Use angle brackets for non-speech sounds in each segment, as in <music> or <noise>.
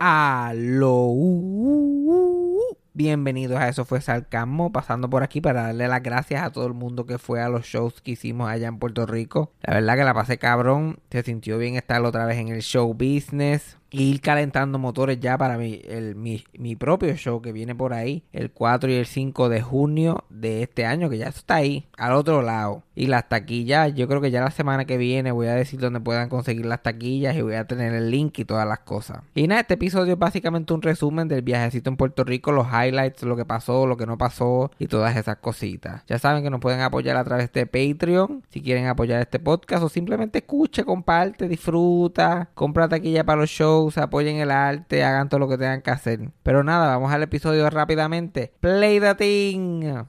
Aló. Bienvenidos a Eso fue Sarcasmo, pasando por aquí para darle las gracias a todo el mundo que fue a los shows que hicimos allá en Puerto Rico. La verdad que la pasé cabrón, se sintió bien estar otra vez en el show business y ir calentando motores ya para mi, mi, propio show que viene por ahí el 4 y el 5 de junio de este año, que ya está ahí, al otro lado. Y las taquillas, yo creo que ya la semana que viene voy a decir dónde puedan conseguir las taquillas y voy a tener el link y todas las cosas. Y nada, este episodio es básicamente un resumen del viajecito en Puerto Rico, los highlights, lo que pasó, lo que no pasó y todas esas cositas. Ya saben que nos pueden apoyar a través de Patreon si quieren apoyar este podcast o simplemente escuche, comparte, disfruta, compra taquilla para los shows apoyen el arte, hagan todo lo que tengan que hacer. Pero nada, vamos al episodio rápidamente. Play the thing.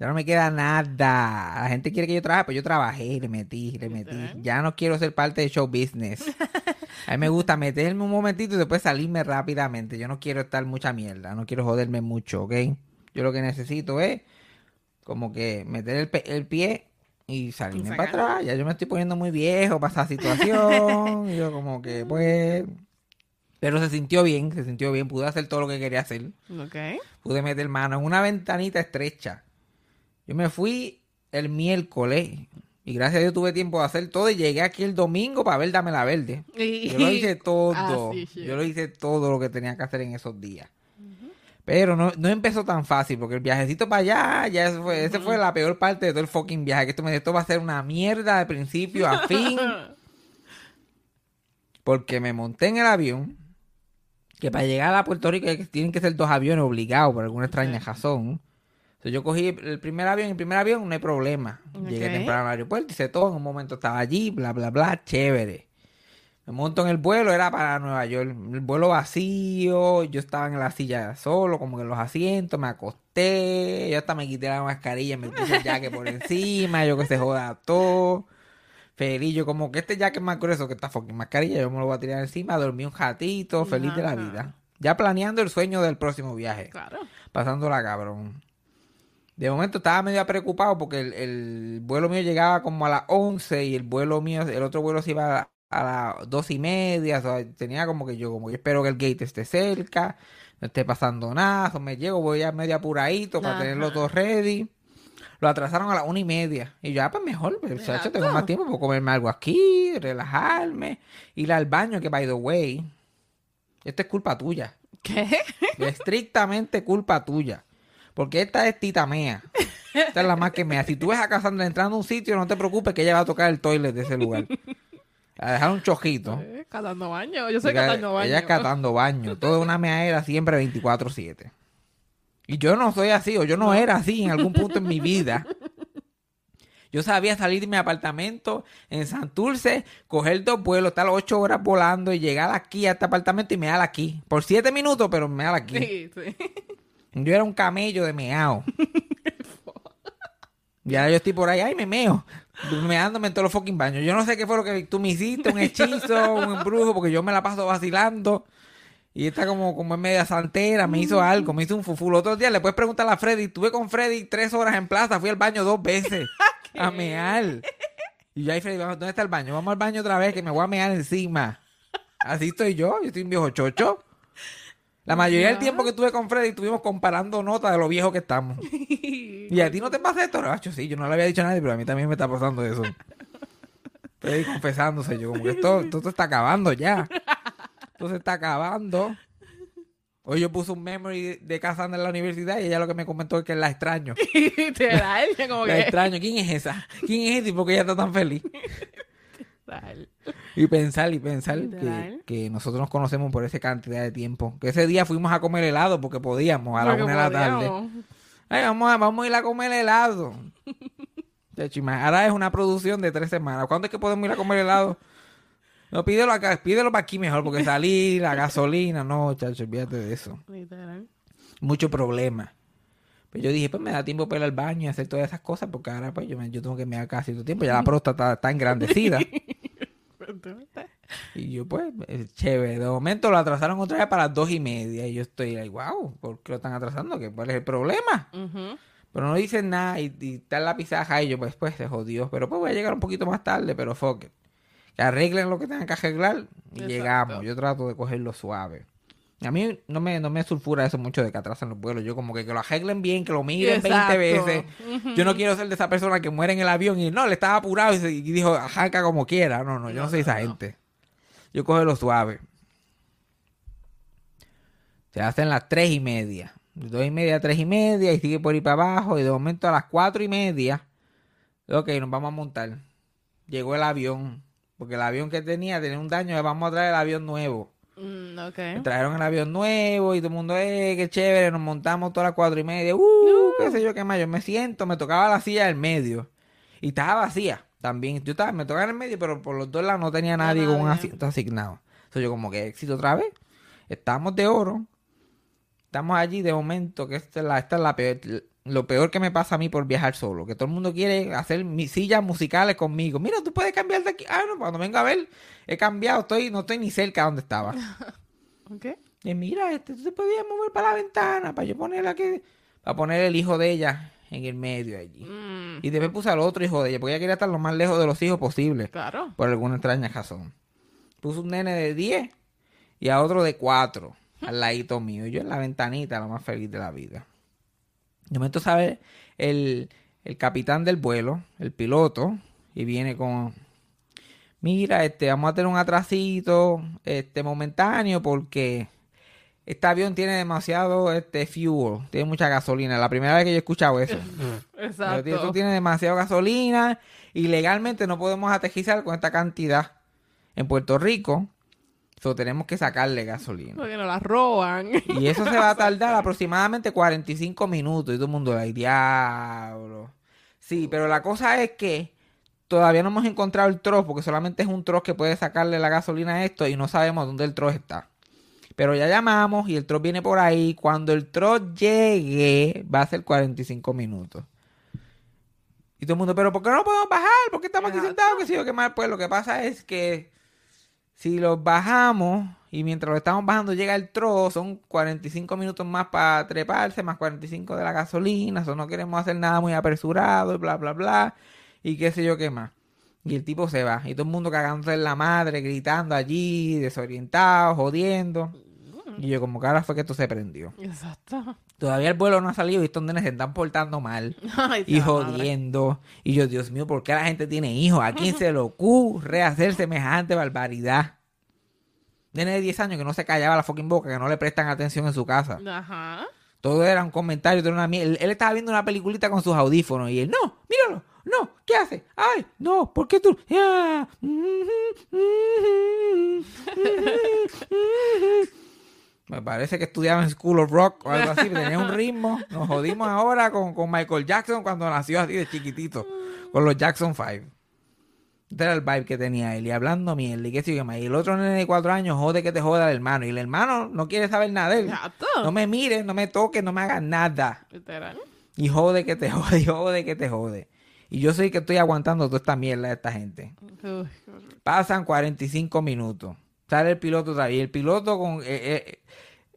Ya no me queda nada. La gente quiere que yo trabaje, pues yo trabajé, le metí, le metí. Ya no quiero ser parte de show business. <laughs> A mí me gusta meterme un momentito y después salirme rápidamente. Yo no quiero estar mucha mierda, no quiero joderme mucho, ¿ok? Yo lo que necesito es como que meter el, pe- el pie y salirme para atrás. Ya yo me estoy poniendo muy viejo para esa situación. y <laughs> yo como que, pues... Pero se sintió bien, se sintió bien. Pude hacer todo lo que quería hacer. Ok. Pude meter mano en una ventanita estrecha. Yo me fui el miércoles y gracias a Dios tuve tiempo de hacer todo y llegué aquí el domingo para ver Dame la Verde. Y- Yo lo hice <laughs> todo. Así, shit. Yo lo hice todo lo que tenía que hacer en esos días. Pero no, no empezó tan fácil porque el viajecito para allá, ya ese fue, ese fue la peor parte de todo el fucking viaje. Que esto, me, esto va a ser una mierda de principio a fin. <laughs> Porque me monté en el avión. Que para llegar a Puerto Rico tienen que ser dos aviones obligados por alguna extraña razón. Entonces yo cogí el primer avión, el primer avión no hay problema. Llegué temprano al aeropuerto, hice todo, en un momento estaba allí, bla, bla, bla, chévere. Me monto en el vuelo, era para Nueva York. El vuelo vacío, yo estaba en la silla solo, como que en los asientos, me acosté, yo hasta me quité la mascarilla, me puse el jacket por encima, yo que se joda todo. Feliz, yo como que este jacket es más grueso que esta fucking mascarilla, yo me lo voy a tirar encima, dormí un ratito, feliz de la vida. Ya planeando el sueño del próximo viaje Claro. pasándola cabrón. De momento estaba medio preocupado porque el, el vuelo mío llegaba como a las 11 y el vuelo mío, el otro vuelo se iba a, las dos y media. o sea, tenía como que yo, como que espero que el gate esté cerca, no esté pasando nada. o me llego, voy ya medio apuradito para Ajá. tenerlo todo ready. Lo atrasaron a las una y media. Y yo, ah, pues mejor, pues, chacho, tengo más tiempo para comerme algo aquí, relajarme, ir al baño, que by the way, esto es culpa tuya. ¿Qué? Estrictamente culpa tuya. Porque esta es tita mea. Esta es la más que mea. Si tú ves a Cassandra entrando a un sitio, no te preocupes que ella va a tocar el toilet de ese lugar. A dejar un chojito. Eh, Catando baño. Yo soy catando baño. ella es catando baño. Toda una meadera siempre 24-7. Y yo no soy así, o yo no era así en algún punto en mi vida. Yo sabía salir de mi apartamento en Santurce, coger dos vuelos, estar ocho horas volando y llegar aquí a este apartamento y mear aquí. Por siete minutos, pero mear aquí. Sí, sí. Yo era un camello de meao. <laughs> Y ahora yo estoy por ahí, ay, me meo. Meándome en todos los fucking baños. Yo no sé qué fue lo que tú me hiciste, un hechizo, un embrujo, porque yo me la paso vacilando. Y esta como, como es media santera, me hizo algo, me hizo un fufu. Los otros días le puedes preguntar a Freddy. Estuve con Freddy tres horas en plaza, fui al baño dos veces <laughs> a mear. Y yo ahí, Freddy, ¿dónde está el baño? Vamos al baño otra vez que me voy a mear encima. Así estoy yo, yo estoy un viejo chocho. La mayoría del tiempo que estuve con Freddy estuvimos comparando notas de lo viejo que estamos. <laughs> ¿Y a ti no te pasa esto? Racho, sí, yo no le había dicho a nadie, pero a mí también me está pasando eso. Freddy confesándose, yo como que esto, esto se está acabando ya. Esto se está acabando. Hoy yo puse un memory de Cassandra en la universidad y ella lo que me comentó es que la extraño. <laughs> Literal, como La que... extraño. ¿Quién es esa? ¿Quién es ese? Porque ella está tan feliz. Y pensar y pensar que, que nosotros nos conocemos por esa cantidad de tiempo. Que ese día fuimos a comer helado porque podíamos a la Porque una de la tarde. Ay, vamos, a, vamos a ir a comer helado. <laughs> Ahora es una producción de tres semanas. ¿Cuándo es que podemos ir a comer helado? No, pídelo acá, pídelo para aquí mejor, porque salir, la gasolina, no, chacho, olvídate de eso. Mucho problema. Pues yo dije, pues me da tiempo para ir al baño y hacer todas esas cosas, porque ahora pues yo, me- yo tengo que mear casi todo el tiempo. Ya la <laughs> próstata está engrandecida. <laughs> Y yo, pues, eh, chévere. De momento lo atrasaron otra vez para las dos y media. Y yo estoy like, wow, ¿por qué lo están atrasando? ¿Qué, ¿Cuál es el problema? Ujú. Pero no dicen nada y, y está en la pizaja y yo, pues, pues, se jodió. Pero pues voy a llegar un poquito más tarde, pero fuck it. Que arreglen lo que tengan que arreglar y Exacto. llegamos. Yo trato de cogerlo suave. A mí no me, no me sulfura eso mucho de que atrasan los vuelos. Yo como que, que lo arreglen bien, que lo miren Exacto. 20 veces. Yo no quiero ser de esa persona que muere en el avión y no, le estaba apurado y, se- y dijo, arranca como quiera. No, no, yo no, soy esa gente. Yo cojo lo suave. Se hacen las tres y media. De dos y media a tres y media y sigue por ahí para abajo. Y de momento a las cuatro y media. Ok, nos vamos a montar. Llegó el avión. Porque el avión que tenía tenía un daño. le Vamos a traer el avión nuevo. Mm, ok. Me trajeron el avión nuevo y todo el mundo, eh, qué chévere, nos montamos todas las cuatro y media, uh, qué sé yo, qué más, yo me siento, me tocaba la silla del medio. Y estaba vacía también, yo estaba, me tocaba en el medio, pero por los dos lados no tenía nadie con un asiento asignado. Entonces yo como que éxito otra vez, estamos de oro, estamos allí de momento, que esta es la, esta es la peor, lo peor que me pasa a mí por viajar solo, que todo el mundo quiere hacer mis sillas musicales conmigo. Mira, tú puedes cambiar de aquí. Ah, no, cuando venga a ver, he cambiado, estoy, no estoy ni cerca de donde estaba. <laughs> Ok. Y mira, este, tú te podías mover para la ventana, para yo poner aquí, para poner el hijo de ella en el medio allí. Mm, Y después puse al otro hijo de ella, porque ella quería estar lo más lejos de los hijos posible, claro. por alguna extraña razón. Puse un nene de 10 y a otro de 4, al ladito mío. Y yo en la ventanita, lo más feliz de la vida. De momento sabe el, el capitán del vuelo, el piloto, y viene con, mira, este, vamos a tener un atrasito, este, momentáneo, porque este avión tiene demasiado, este, fuel, tiene mucha gasolina. La primera vez que yo he escuchado eso. Pero <laughs> Exacto. Esto tiene demasiado gasolina y legalmente no podemos aterrizar con esta cantidad en Puerto Rico. So, tenemos que sacarle gasolina. Porque nos la roban. Y eso se va a tardar <laughs> aproximadamente 45 minutos. Y todo el mundo, ay, diablo. Sí, pero la cosa es que todavía no hemos encontrado el troz, porque solamente es un troz que puede sacarle la gasolina a esto y no sabemos dónde el troz está. Pero ya llamamos y el troz viene por ahí. Cuando el troz llegue, va a ser 45 minutos. Y todo el mundo, pero ¿por qué no podemos bajar? ¿Por qué estamos aquí sentados? ¿Qué sé yo qué más? Pues lo que pasa es que si los bajamos y mientras lo estamos bajando llega el trozo, son 45 minutos más para treparse, más 45 de la gasolina, eso no queremos hacer nada muy apresurado y bla, bla, bla, y qué sé yo qué más. Y el tipo se va, y todo el mundo cagándose en la madre, gritando allí, desorientado, jodiendo. Y yo como que ahora fue que esto se prendió. Exacto. Todavía el vuelo no ha salido y estos nenes se están portando mal <laughs> Ay, y madre. jodiendo. Y yo, Dios mío, ¿por qué la gente tiene hijos? ¿A quién <laughs> se le ocurre hacer semejante barbaridad? Nene de 10 años que no se callaba la fucking boca, que no le prestan atención en su casa. Ajá. Todo era un comentario, todo era una mierda. Él, él estaba viendo una peliculita con sus audífonos y él, no, míralo, no, ¿qué hace? Ay, no, ¿por qué tú? Ah, Me parece que estudiaba en School of Rock o algo así, tenía un ritmo. Nos jodimos ahora con, con Michael Jackson cuando nació así de chiquitito, con los Jackson 5. Este era el vibe que tenía él, y hablando mierda, y qué sé yo más. Y el otro nene de cuatro años jode que te joda el hermano, y el hermano no quiere saber nada de él. Exacto. No me mires, no me toques, no me hagas nada. Literal. Y jode que te jode, <laughs> y jode que te jode. Y yo soy que estoy aguantando toda esta mierda de esta gente. Pasan 45 minutos. Sale el piloto. Y el piloto con... eh, eh,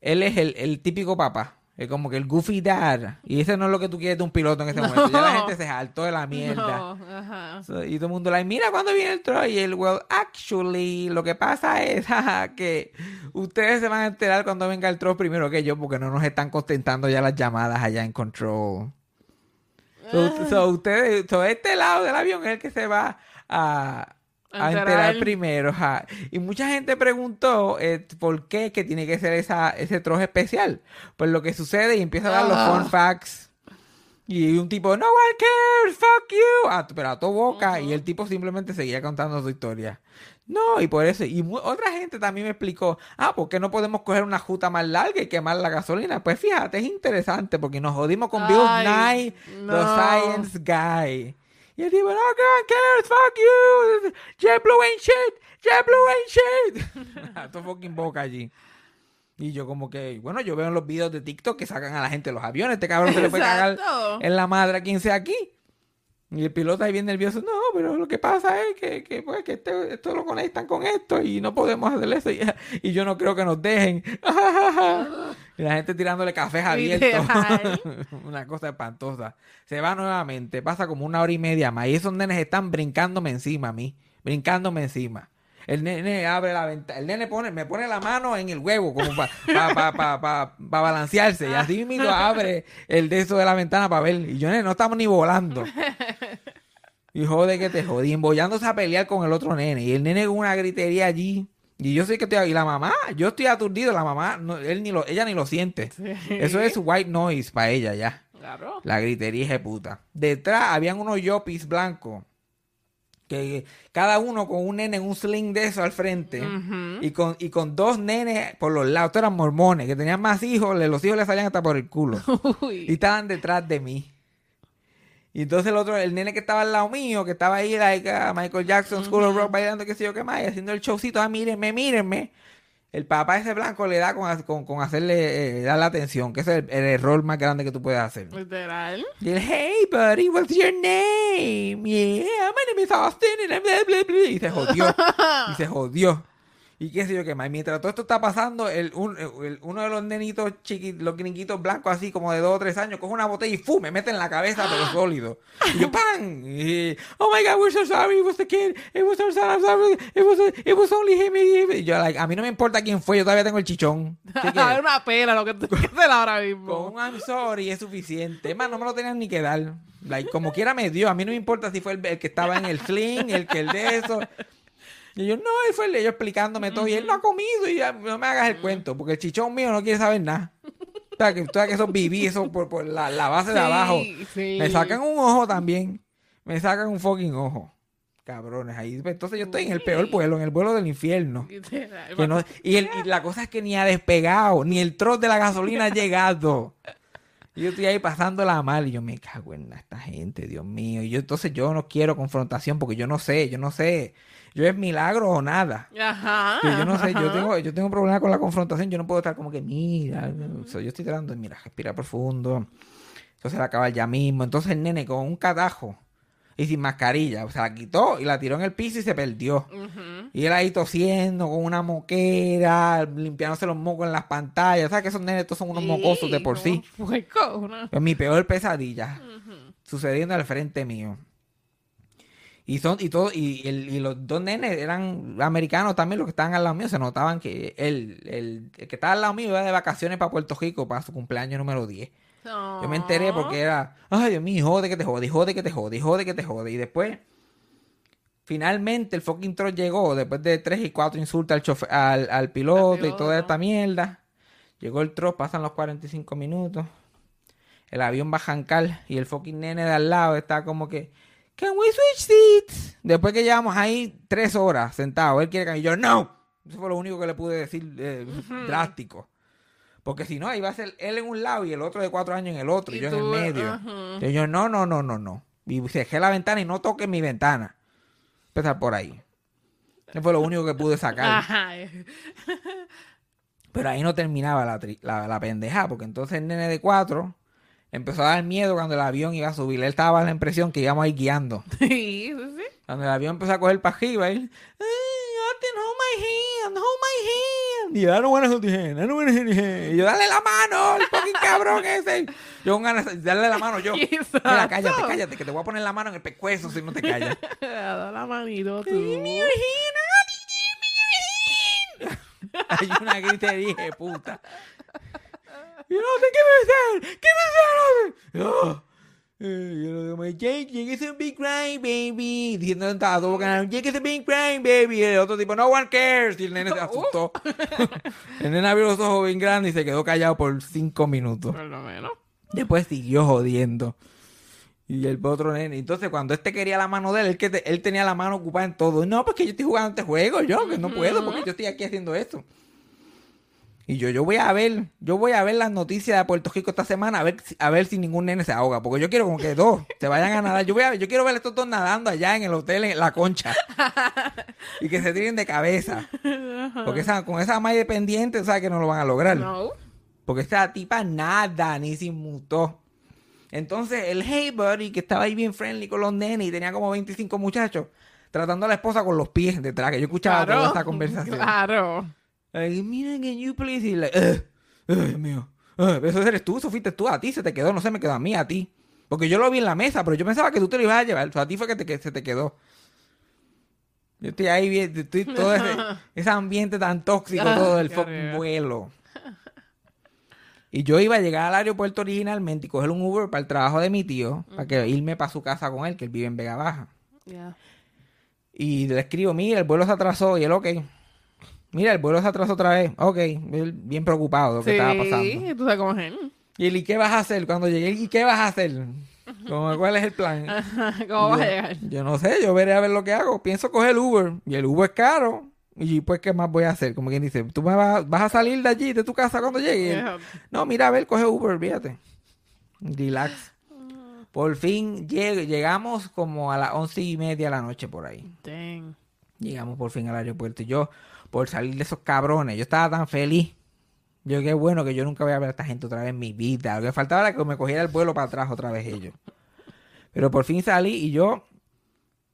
él es el, el típico papá. Es como que el goofy dad. Y ese no es lo que tú quieres de un piloto en <laughs> ese momento. Ya la gente se saltó de la mierda. No, ajá. So, y todo el mundo like, mira cuando viene el troll. Y él, well, actually, lo que pasa es <laughs> que ustedes se van a enterar cuando venga el troll primero que yo, porque no nos están contestando ya las llamadas allá en control. So, so, ustedes, so, este lado del avión es el que se va a, a enterar primero. ajá. Y mucha gente preguntó eh, por qué que tiene que ser esa, ese troje especial. Pues lo que sucede y empieza a dar los fun facts. Y un tipo, no one cares, fuck you. Ah, pero a tu boca. Y el tipo simplemente seguía contando su historia. No, y por eso. Y otra gente también me explicó, ah, ¿por qué no podemos coger una juta más larga y quemar la gasolina? Pues fíjate, es interesante porque nos jodimos con Bill Nye, the no. Science Guy. Y el tipo, no one cares, fuck you. JetBlue ain't shit. JetBlue ain't shit. <laughs> tu fucking boca allí. Y yo como que, bueno, yo veo en los videos de TikTok que sacan a la gente de los aviones. Este cabrón se le puede cagar en la madre a quien sea aquí. Y el piloto ahí bien nervioso. No, pero lo que pasa es que, que, pues, que este- esto lo conectan con esto y no podemos hacer eso. Y, <laughs> y yo no creo que nos dejen. <laughs> y la gente tirándole cafés abiertos. <laughs> Una cosa espantosa. Se va nuevamente. Pasa como una hora y media más. Y esos nenes están brincándome encima a mí. Brincándome encima. El nene abre la ventana. El nene pone, me pone la mano en el huevo como para pa, pa, pa, pa- pa balancearse. Y así mismo abre el de eso de la ventana para ver. Y yo, nene, no estamos ni volando. <laughs> Y jode que te jodí. Embollándose a pelear con el otro nene. Y el nene con una gritería allí. Y yo sé que estoy. Y la mamá, yo estoy aturdido. La mamá, no, él ni lo, ella ni lo siente. Eso es white noise para ella ya. Claro. La gritería de puta. Detrás habían unos yopis blancos. Que cada uno con un nene en un sling de eso al frente. y, con, y con dos nenes por los lados. Estos eran mormones que tenían más hijos. le- Los hijos le salían hasta por el culo. <laughs> y Uy. estaban detrás de mí. Y entonces el otro, el nene que estaba al lado mío, que estaba ahí, like, ah, Michael Jackson, School of Rock, bailando, qué sé yo qué más, y haciendo el showcito, ah, mírenme, mírenme. El papá ese blanco le da con, con, con hacerle, eh, dar la atención, que ese es el, el error más grande que tú puedes hacer. Literal. Y él, hey, buddy, what's your name? Yeah, my name is Austin, and I'm blah, blah, blah. Y se jodió. y se jodió. Y qué sé yo qué más. Mientras todo esto está pasando, el, un- el- uno de los nenitos chiquitos, los gringuitos blancos, así como de dos o tres años, coge una botella y ¡fu! me mete en la cabeza, pero <gasps> sólido. Y yo, ¡pam! Y, oh my God, we're so sorry, it was the kid. It was our son, I'm sorry. It was, it was only him. Y yo, like, a mí no me importa quién fue, yo todavía tengo el chichón. <laughs> Es una pena lo que tú hacer <laughs> ahora mismo. con un I'm sorry es suficiente. Es más, no me lo tenían ni que dar. Like, como quiera me dio. A mí no me importa si fue el, el que estaba en el sling, el que el de eso. Y yo, no, él fue el ellos explicándome todo. Y él no ha comido y ya, no me hagas el cuento. Porque el chichón mío no quiere saber nada. O sea, que, o sea, que esos viví, eso por, por la, la base de abajo. sí. Me sacan un ojo también. Me sacan un fucking ojo. Cabrones, ahí. Entonces yo estoy en el peor vuelo, en el vuelo del infierno. Que no- y, el- y la cosa es que ni ha despegado, ni el troz de la gasolina ha llegado. Y yo estoy ahí pasándola mal y yo me cago en esta gente, Dios mío. Y yo entonces yo no quiero confrontación porque yo no sé, yo no sé. Yo es milagro o nada. Ajá. Que yo no sé, yo tengo, yo tengo un problema con la confrontación, yo no puedo estar como que, mira, o sea, yo estoy tratando de, mira, respira profundo. Eso se la acaba ya mismo. Entonces el nene con un catajo y sin mascarilla, o sea, la quitó y la tiró en el piso y se perdió. Y él ahí tosiendo con una moquera, limpiándose los mocos en las pantallas. ¿Sabes que esos nenes estos son unos mocosos de por sí? como puerco, una- Es mi peor pesadilla. Sucediendo al frente mío. Y son, y todo, y, el- y los dos nenes eran americanos también, los que estaban al lado mío, se notaban que el, el, el que estaba al lado mío iba de vacaciones para Puerto Rico para su cumpleaños número 10. Yo me enteré porque era, ay Dios mío, jode que te jode, jode que te jode, jode que te jode. Y después, finalmente el fucking truck llegó, después de tres y cuatro insultos al, chofer- al, al piloto y toda esta mierda. Llegó el truck, pasan los 45 minutos. El avión va a jancar y el fucking nene de al lado está como que, can we switch seats? Después que llevamos ahí tres horas sentados, él quiere que y yo, no. Eso fue lo único que le pude decir eh, drástico. Porque si no, iba a ser él en un lado y el otro de cuatro años en el otro, y Y yo en el medio. ajá. Y yo, no, no, no, no, no. Y cerré la ventana y no toques mi ventana. Empezar por ahí. Eso fue lo único que pude sacar. Pero ahí no terminaba la, la, la pendeja, porque entonces el nene de cuatro empezó a dar miedo cuando el avión iba a subir. Él estaba la impresión que íbamos ahí guiando. <laughs> Sí, sí, sí. Cuando el avión empezó a coger para arriba, él, "Ay, Austin, hold my hand, hold my hand. Y yo, I don't wanna hold your hand, I don't wanna hold your hand. Y yo, dale la mano, el fucking cabrón ese. Yo con ganas de darle la mano yo. <laughs> Mira, cállate, cállate, que te voy a poner la mano en el pescuezo si no te callas. <laughs> Da la manito tú. Hay una gritería de Yo no sé qué hacer, qué hacer. Oh. Eh, yo lo digo, Jake, Jake is a big crying baby. Diciendo a todo canal, Jake is a big crying baby. Y el otro tipo, no one cares. Y el nene se <laughs> asustó. <laughs> el nene abrió los ojos bien grandes y se quedó callado por cinco minutos. Por lo menos. Después siguió jodiendo. Y el otro nene. Entonces, cuando este quería la mano de él, él, que te- él tenía la mano ocupada en todo. No, porque yo estoy jugando este juego, yo, que no puedo, porque yo estoy aquí haciendo esto. Y yo, yo voy a ver, yo voy a ver las noticias de Puerto Rico esta semana, a ver, si- a ver si ningún nene se ahoga. Porque yo quiero como que dos se vayan a nadar. Yo voy a yo quiero ver a estos dos nadando allá en el hotel, en la concha. <laughs> y que se tiren de cabeza. Porque esa, con esa malla pendiente, sabes que no lo van a lograr. No. Porque esta tipa nada, ni se inmutó. Entonces, el Hey Buddy, que estaba ahí bien friendly con los nenes y tenía como 25 muchachos, tratando a la esposa con los pies detrás, que yo escuchaba Claro. toda esa conversación. Claro. Like, Mira, can you please? Y like, "Ugh, ugh, Dios mío. Ugh, eso eres tú, eso fuiste tú, a ti se te quedó, no se me quedó a mí, a ti. Porque yo lo vi en la mesa, pero yo pensaba que tú te lo ibas a llevar. O sea, a ti fue que, te, que se te quedó. Yo estoy ahí, estoy todo ese, <laughs> ese ambiente tan tóxico, todo el <laughs> vuelo. Y yo iba a llegar al aeropuerto originalmente y coger un Uber para el trabajo de mi tío, para que irme para su casa con él, que él vive en Vega Baja. Y le escribo, mira, el vuelo se atrasó. Y él, ok. Mira, el vuelo se atrasó otra vez. Ok. Él bien preocupado de lo que Sí, estaba pasando. tú sabes cómo es él. Y él, ¿y qué vas a hacer? Cuando llegué, ¿y qué vas a hacer? Como, ¿Cuál es el plan? <laughs> ¿Cómo vas a llegar? Yo no sé, yo veré a ver lo que hago. Pienso coger el Uber. Y el Uber es caro. Y pues, ¿qué más voy a hacer? Como quien dice, ¿tú me vas, vas a salir de allí, de tu casa cuando llegue? No, mira, a ver, coge Uber, fíjate. Relax. Por fin lleg- llegamos como a las once y media de la noche por ahí. Dang. Llegamos por fin al aeropuerto. Y yo, por salir de esos cabrones, yo estaba tan feliz. Yo, qué bueno que yo nunca voy a ver a esta gente otra vez en mi vida. Lo que faltaba era que me cogiera el vuelo para atrás otra vez ellos. Pero por fin salí y yo,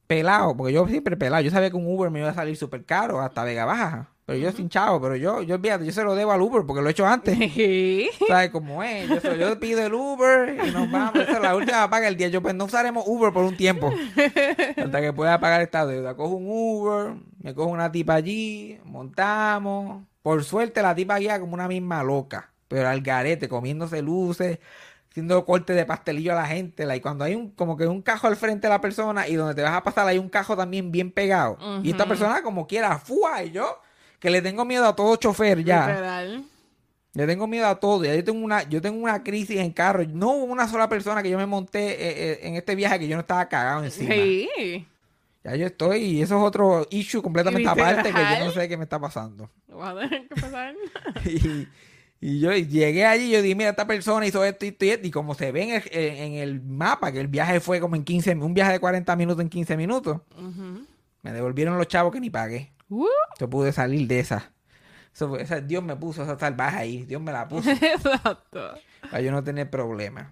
pelado, porque yo siempre pelado. Yo sabía que un Uber me iba a salir súper caro, hasta Vega Baja. Pero yo sin chavo, pero yo, yo olvídate, yo se lo debo al Uber porque lo he hecho antes. <laughs> ¿Sabes cómo es? Yo, yo pido el Uber y nos vamos. Esa es la última paga del día. Yo, pues no usaremos Uber por un tiempo. Hasta que pueda pagar esta deuda. Cojo un Uber, me cojo una tipa allí, montamos. Por suerte la tipa guía como una misma loca. Pero al garete, comiéndose luces, haciendo cortes de pastelillo a la gente. Y cuando hay un, como que un cajo al frente de la persona y donde te vas a pasar hay un cajo también bien pegado. Y esta persona como quiera, fua, y yo, que le tengo miedo a todo chofer ya. Literal. Le tengo miedo a todo. Ya yo tengo una, yo tengo una crisis en carro. No hubo una sola persona que yo me monté eh, eh, en este viaje que yo no estaba cagado encima. Sí. Ya yo estoy, y eso es otro issue completamente aparte que yo no sé qué me está pasando. Pasar. <laughs> y, y yo llegué allí y yo dije, mira, esta persona hizo esto y esto y esto. Y como se ve en el, en- en el mapa, que el viaje fue como en 15, un viaje de 40 minutos en 15 minutos, me devolvieron los chavos que ni pagué. Uh, Yo pude salir de esa. Eso fue- esa- Dios me puso esa salvaje ahí. Dios me la puso. <laughs> Exacto. para yo no tener problemas.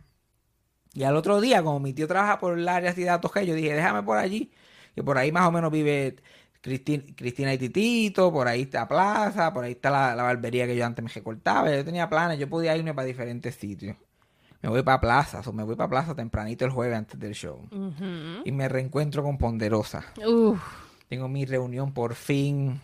Y al otro día, como mi tío trabaja por el área así de Atoje, yo dije, déjame por allí, que por ahí más o menos vive Cristin- Cristina y Titito, por ahí está Plaza, por ahí está la, la barbería que yo antes me recortaba, yo tenía planes, yo podía irme para diferentes sitios. Me voy para Plaza, o me voy para Plaza tempranito el jueves antes del show. Y me reencuentro con Ponderosa. Uf. Tengo mi reunión por fin.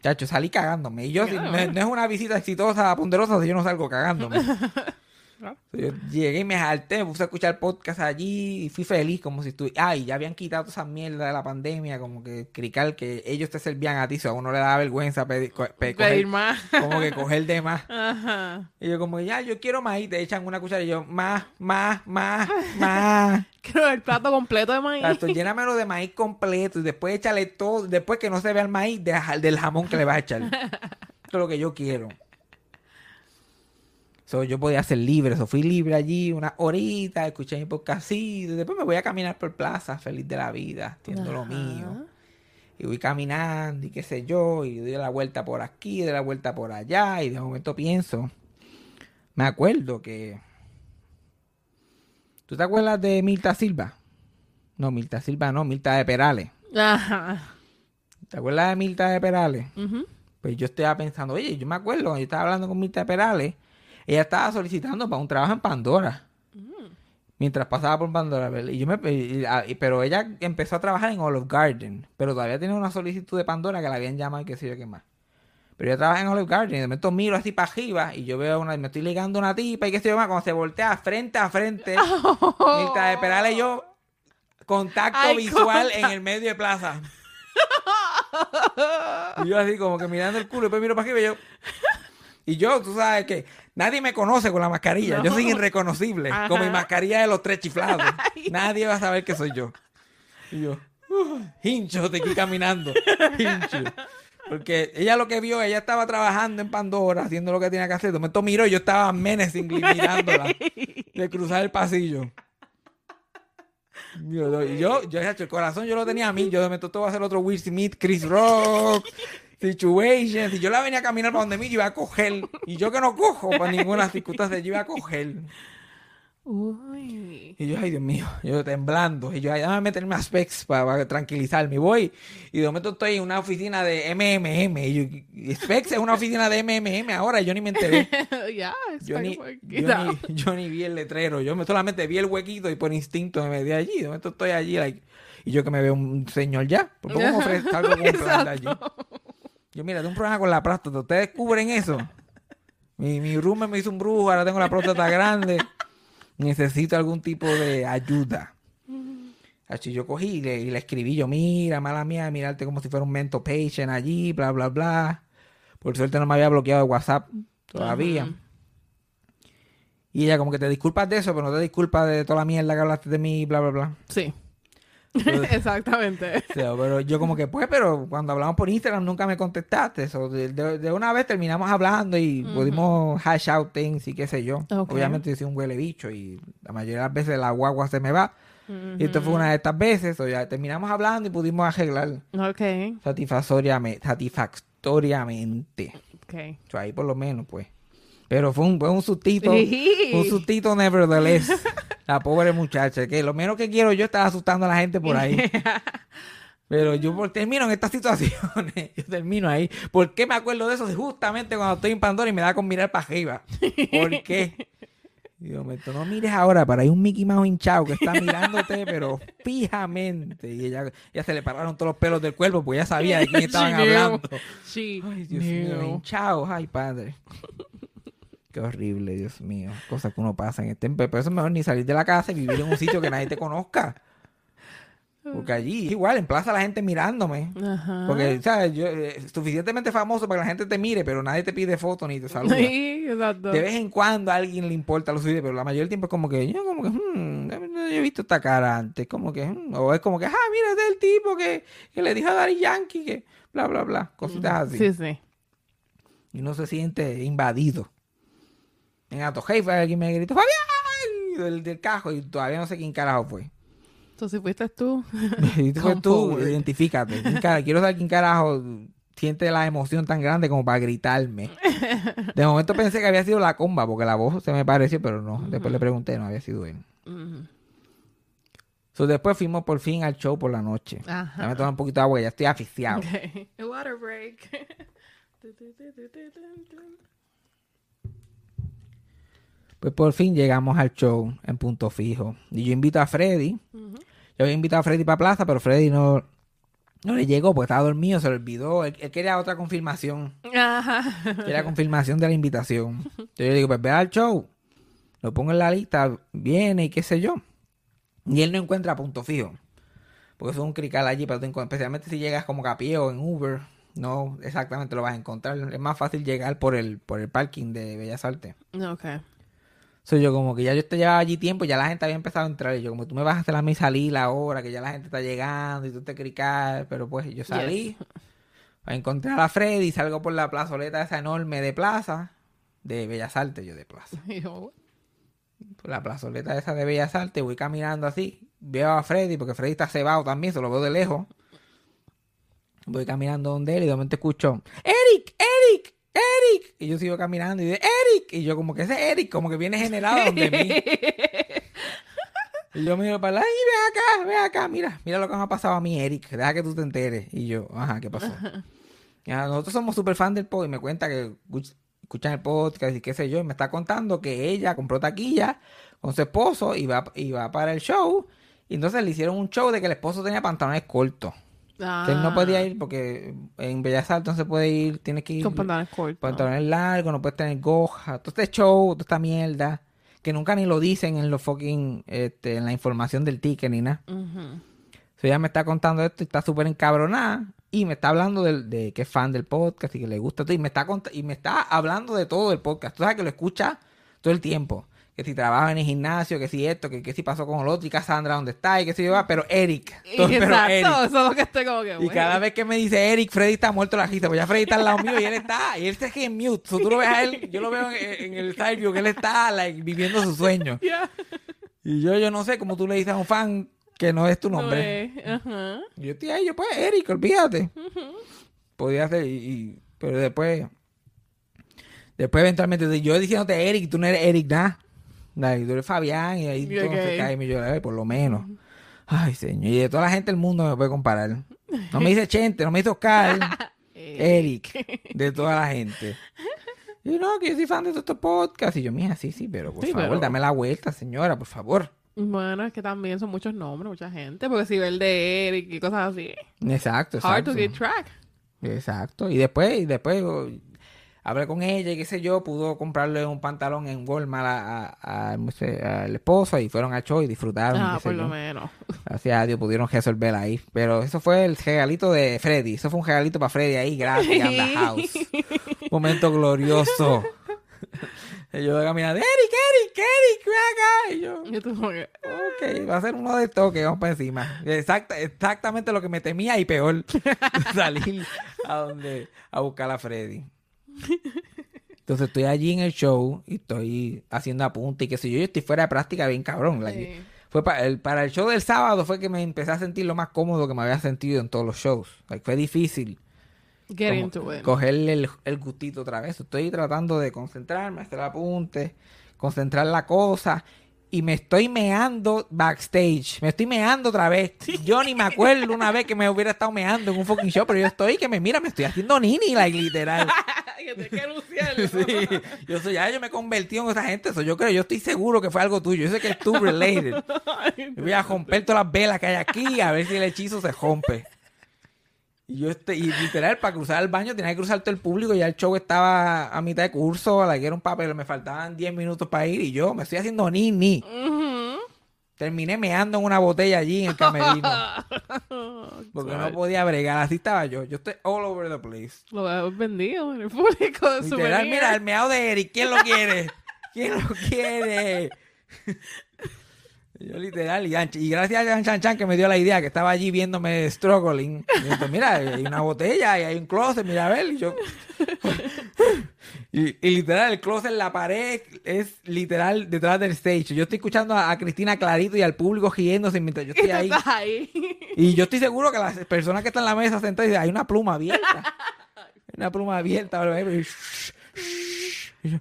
Chacho, salí cagándome. Y yo, si- no, es- no es una visita exitosa a Ponderosa si yo no salgo cagándome. <laughs> Claro. Yo llegué y me jalté, me puse a escuchar podcast allí y fui feliz como si estuviera... Ay, ya habían quitado toda esa mierda de la pandemia, como que cricar que ellos te servían a ti, so a uno le da vergüenza pedir, Pedir más. <laughs> como que coger de más. Ajá. Y yo como, ya, yo quiero más y te echan una cuchara y yo, más, más, más, más. <laughs> Quiero el plato completo de maíz. Exacto, llénamelo de maíz completo y después échale todo, después que no se vea el maíz de- del jamón que le vas a echar. <laughs> Eso es lo que yo quiero. So, yo podía ser libre, so, fui libre allí una horita, escuché mi podcastito, y después me voy a caminar por plaza, feliz de la vida, haciendo lo mío. Y voy caminando y qué sé yo, y doy la vuelta por aquí, doy la vuelta por allá, y de momento pienso, me acuerdo que... ¿Tú te acuerdas de Milta Silva? No, Milta Silva no, Milta de Perales. Ajá. ¿Te acuerdas de Milta de Perales? Pues yo estaba pensando, oye, yo me acuerdo cuando yo estaba hablando con Mirta Perales, ella estaba solicitando para un trabajo en Pandora. Mientras pasaba por Pandora, y yo me, y- y- pero ella empezó a trabajar en Olive Garden, pero todavía tenía una solicitud de Pandora que la habían llamado y qué sé yo qué más. Pero yo trabajo en Olive Garden y de momento miro así para arriba y yo veo una, me estoy ligando una tipa y qué sé yo más, cuando se voltea frente a frente, <laughs> mientras esperarle yo contacto Ay, visual en el medio de plaza. <laughs> y yo así como que mirando el culo y después miro para arriba y yo... Y yo, tú sabes que nadie me conoce con la mascarilla. Yo soy irreconocible. Con mi Ajá. mascarilla de los tres chiflados. <laughs> Nadie va a saber que soy yo. Y yo, "Uh, hincho, te aquí caminando. <laughs> Hincho. Porque ella lo que vio, ella estaba trabajando en Pandora, haciendo lo que tenía que hacer. De momento miró y yo estaba menacingly <laughs> mirándola de cruzar el pasillo. Yo, y yo, yo, hecho, el corazón yo lo tenía a mí. Yo de momento todo va a hacer otro Will Smith, Chris Rock, Situations. Y yo la venía a caminar para donde mí, yo iba a coger. Y yo que no cojo para ninguna circunstancia, yo iba a coger. Uy. Y yo, ay Dios mío, yo temblando. Y yo, ay, déjame meterme a Specs para, para tranquilizarme. Voy. Y de momento estoy en una oficina de MMM. Y, yo, Specs es una oficina de MMM ahora. y Yo ni me enteré. <laughs> ya, Yo ni, yo, ni, yo ni vi el letrero. Yo me, solamente vi el huequito y por instinto me metí allí. De momento estoy allí. like, y yo que me veo un señor ya. ¿Por qué me ofrece algo con un plan de allí? Yo, mira, tengo un problema con la próstata. ¿Ustedes cubren eso? Mi, mi roommate me hizo un brujo. Ahora tengo la próstata grande. Necesito algún tipo de ayuda. Así yo cogí y le, y le escribí yo, mira, mala mía, mirarte como si fuera un mental patient allí, bla, bla, bla. Por suerte no me había bloqueado de WhatsApp todavía. Y ella como que te disculpas de eso, pero no te disculpas de toda la mierda que hablaste de mí, bla, bla, bla. Sí. <laughs> <laughs> Exactamente. O sea, pero yo como que, pues, pero cuando hablamos por Instagram nunca me contestaste. So, de, una vez terminamos hablando y pudimos hash out things y qué sé yo. Obviamente yo soy un huele bicho y la mayoría de las veces la guagua se me va. Y esto fue una de estas veces. O ya terminamos hablando y pudimos arreglar Ok. satisfactoriamente. satisfactoriamente. Ok. O sea, ahí por lo menos, pues. Pero fue un, fue un sustito. Sí. Un sustito nevertheless. <laughs> La pobre muchacha. Que lo menos que quiero yo es estar asustando a la gente por ahí. <laughs> Pero yo por, termino en estas situaciones. <laughs> Yo termino ahí. ¿Por qué me acuerdo de eso? Si Justamente cuando estoy en Pandora y me da con mirar para arriba. ¿Por qué? <laughs> De momento, no mires ahora, para hay un Mickey Mouse hinchado que está mirándote, pero fijamente. Y ella, ya se le pararon todos los pelos del cuerpo, porque ya sabía de quién estaban hablando. Sí. Ay, Dios mío, hinchados. Ay, padre. Qué horrible, Dios mío. Cosas que uno pasa en este... Pero eso es mejor ni salir de la casa y vivir en un sitio que nadie te conozca. Porque allí, igual, en plaza la gente mirándome. Ajá. Porque, ¿sabes? Yo, eh, suficientemente famoso para que la gente te mire, pero nadie te pide foto ni te saluda. Sí, exacto. De vez en cuando a alguien le importa lo suyo, pero la mayoría del tiempo es como que, yo como que, hmm, yo he visto esta cara antes, como que, hmm, o es como que, ah, mira, este es el tipo que, que le dijo a Daddy Yankee que, bla, bla, bla, cositas así. Sí, sí. Y uno se siente invadido. En Atojei fue alguien me gritó, Fabián, del, del cajo, y todavía no sé quién carajo fue. Entonces fuiste tú. <laughs> Y tú, Come tú, identifícate. ¿Quién cara- Quiero saber quién carajo siente la emoción tan grande como para gritarme. De momento pensé que había sido la comba, porque la voz se me pareció, pero no. Después le pregunté, no había sido él. Ujú. So, después fuimos por fin al show por la noche. Ajá. Ya me tomé un poquito de agua, ya estoy aficiado. Okay. Water break. <laughs> Pues por fin llegamos al show en punto fijo. Y yo invito a Freddy. Yo había invitado a Freddy para plaza, pero Freddy no, no le llegó porque estaba dormido, se le olvidó. Él, él quería otra confirmación. Ajá. Quería confirmación de la invitación. Entonces yo le digo, pues ve al show. Lo pongo en la lista, viene y qué sé yo. Y él no encuentra punto fijo. Porque eso es un crical allí, pero tú especialmente si llegas como que a pie o en Uber, no exactamente lo vas a encontrar. Es más fácil llegar por el, por el parking de Bellas Artes. Okay. So, yo como que ya yo llevaba allí tiempo, ya la gente había empezado a entrar. Y yo como tú me vas a hacer a mí salir ahora, que ya la gente está llegando y tú te cricar. Pero pues yo salí a encontrar a Freddy, salgo por la plazoleta esa enorme de plaza, de Bellas Artes, yo de plaza. Y <laughs> yo, Por la plazoleta esa de Bellas Artes, voy caminando así, veo a Freddy, porque Freddy está cebado también, se lo veo de lejos. Voy caminando donde él y de momento escucho, Eric, Eric, Eric. Y yo sigo caminando y de Eric. Y yo como que ese Eric, como que viene generado donde mí. <laughs> Y yo miro para allá, y ven acá, ven acá, mira, mira lo que me ha pasado a mí, Eric, deja que tú te enteres. Y yo, ajá, ¿qué pasó? Ya, nosotros somos súper fan del podcast y me cuenta que escuch- escuchan el podcast y qué sé yo, y me está contando que ella compró taquilla con su esposo y va, y va para el show. Y entonces le hicieron un show de que el esposo tenía pantalones cortos. No Ah, podía ir porque en Bellas Artes no se puede ir, tienes que ir Con pantalones cortos. pantalones largos, no puedes tener goja, todo este show, toda esta mierda, que nunca ni lo dicen en los fucking, este, en la información del ticket ni nada. Ujú. So, ella me está contando esto y está súper encabronada y me está hablando del- de, que es fan del podcast y que le gusta todo y me está y me está hablando de todo el podcast. Tú sabes que lo escucha todo el tiempo. Que si trabaja en el gimnasio, que si esto, que, que si pasó con el otro y Cassandra dónde está y que si yo, pero Eric. <laughs> todo- pero Exacto, Eric. eso es lo que estoy como que, Y güey. cada vez que me dice Eric, Freddy está muerto la risa. Pues ya Freddy está al lado mío y él está, y él se queda en mute. So, tú lo ves a él, yo lo veo en, en el side view que él está like, viviendo su sueño. <laughs> Y yo, yo no sé cómo tú le dices a un fan que no es tu nombre. No es, Ajá. Y yo estoy ahí, yo pues, Eric, olvídate. Podía ser, y, y- pero después, después eventualmente, yo diciéndote Eric, tú no eres Eric, nada. Like, tú eres Fabián, y ahí todo se cae y por lo menos. Ay, señor, y de toda la gente del mundo me puede comparar. No me dice <laughs> Chente, no me dice Oscar, <laughs> Eric, de toda la gente. Y no, que yo soy fan de todos estos podcasts. Y yo, mija, sí, sí, pero por Sí, favor, pero- dame la vuelta, señora, por favor. Bueno, es que también son muchos nombres, mucha gente. Porque si ve el de Eric y cosas así. Exacto, Hard exacto. to get track. Exacto. Y después, y después hablé con ella y qué sé yo, pudo comprarle un pantalón en Walmart a- a- a- y fueron a show y disfrutaron. Ah, por lo yo. menos. <laughs> Gracias a Dios pudieron resolver ahí. Pero eso fue el regalito de Freddy. Eso fue un regalito para Freddy ahí, gratis, and the <laughs> house. Momento glorioso. Y <laughs> yo caminando, Eric, Eric, Eric, ven acá. Y yo, ok, va a ser uno de estos que vamos para encima. Exacta, exactamente lo que me temía y peor. salir a donde, a buscar a Freddy. <laughs> Entonces estoy allí en el show y estoy haciendo apuntes y que si yo, yo estoy fuera de práctica bien cabrón. Sí. fue para el, para el show del sábado fue que me empecé a sentir lo más cómodo que me había sentido en todos los shows. Like, fue difícil get como into it. cogerle el, el gustito otra vez. Estoy tratando de concentrarme, hacer apuntes, concentrar la cosa. Y me estoy meando backstage. Me estoy meando otra vez. Yo ni me acuerdo una vez que me hubiera estado meando en un fucking show, pero yo estoy que me mira, me estoy haciendo nini, like, literal. <laughs> que te que luciarlo. <laughs> Sí, yo soy, ya yo me convertí en esa gente. So, yo creo, yo estoy seguro que fue algo tuyo. Yo sé que es tú related. <laughs> Yo voy a romper todas las velas que hay aquí a ver si el hechizo se rompe. Y yo este, y literal, para cruzar el baño tenía que cruzar todo el público. Ya el show estaba a mitad de curso, a la que era un papel, me faltaban 10 minutos para ir y yo me estoy haciendo ni ni. Ujú. Terminé meando en una botella allí en el camerino. <laughs> Porque no podía bregar, así estaba yo. Yo estoy all over the place. Lo hemos vendido en el público de Literal, souvenir. mira, el meado de Eric, ¿quién lo quiere? ¿Quién lo quiere? <laughs> Yo literal, y, y gracias a Chan Chan Chan que me dio la idea, que estaba allí viéndome struggling. Y yo, mira, hay una botella y hay un closet, mira a ver. Y yo. Y, y literal, el closet, la pared es literal detrás del stage. Yo estoy escuchando a, a Cristina clarito y al público riéndose mientras yo estoy ahí. Y yo estoy seguro que las personas que están en la mesa sentadas dicen, hay una pluma abierta. <laughs> Una pluma abierta. Y yo,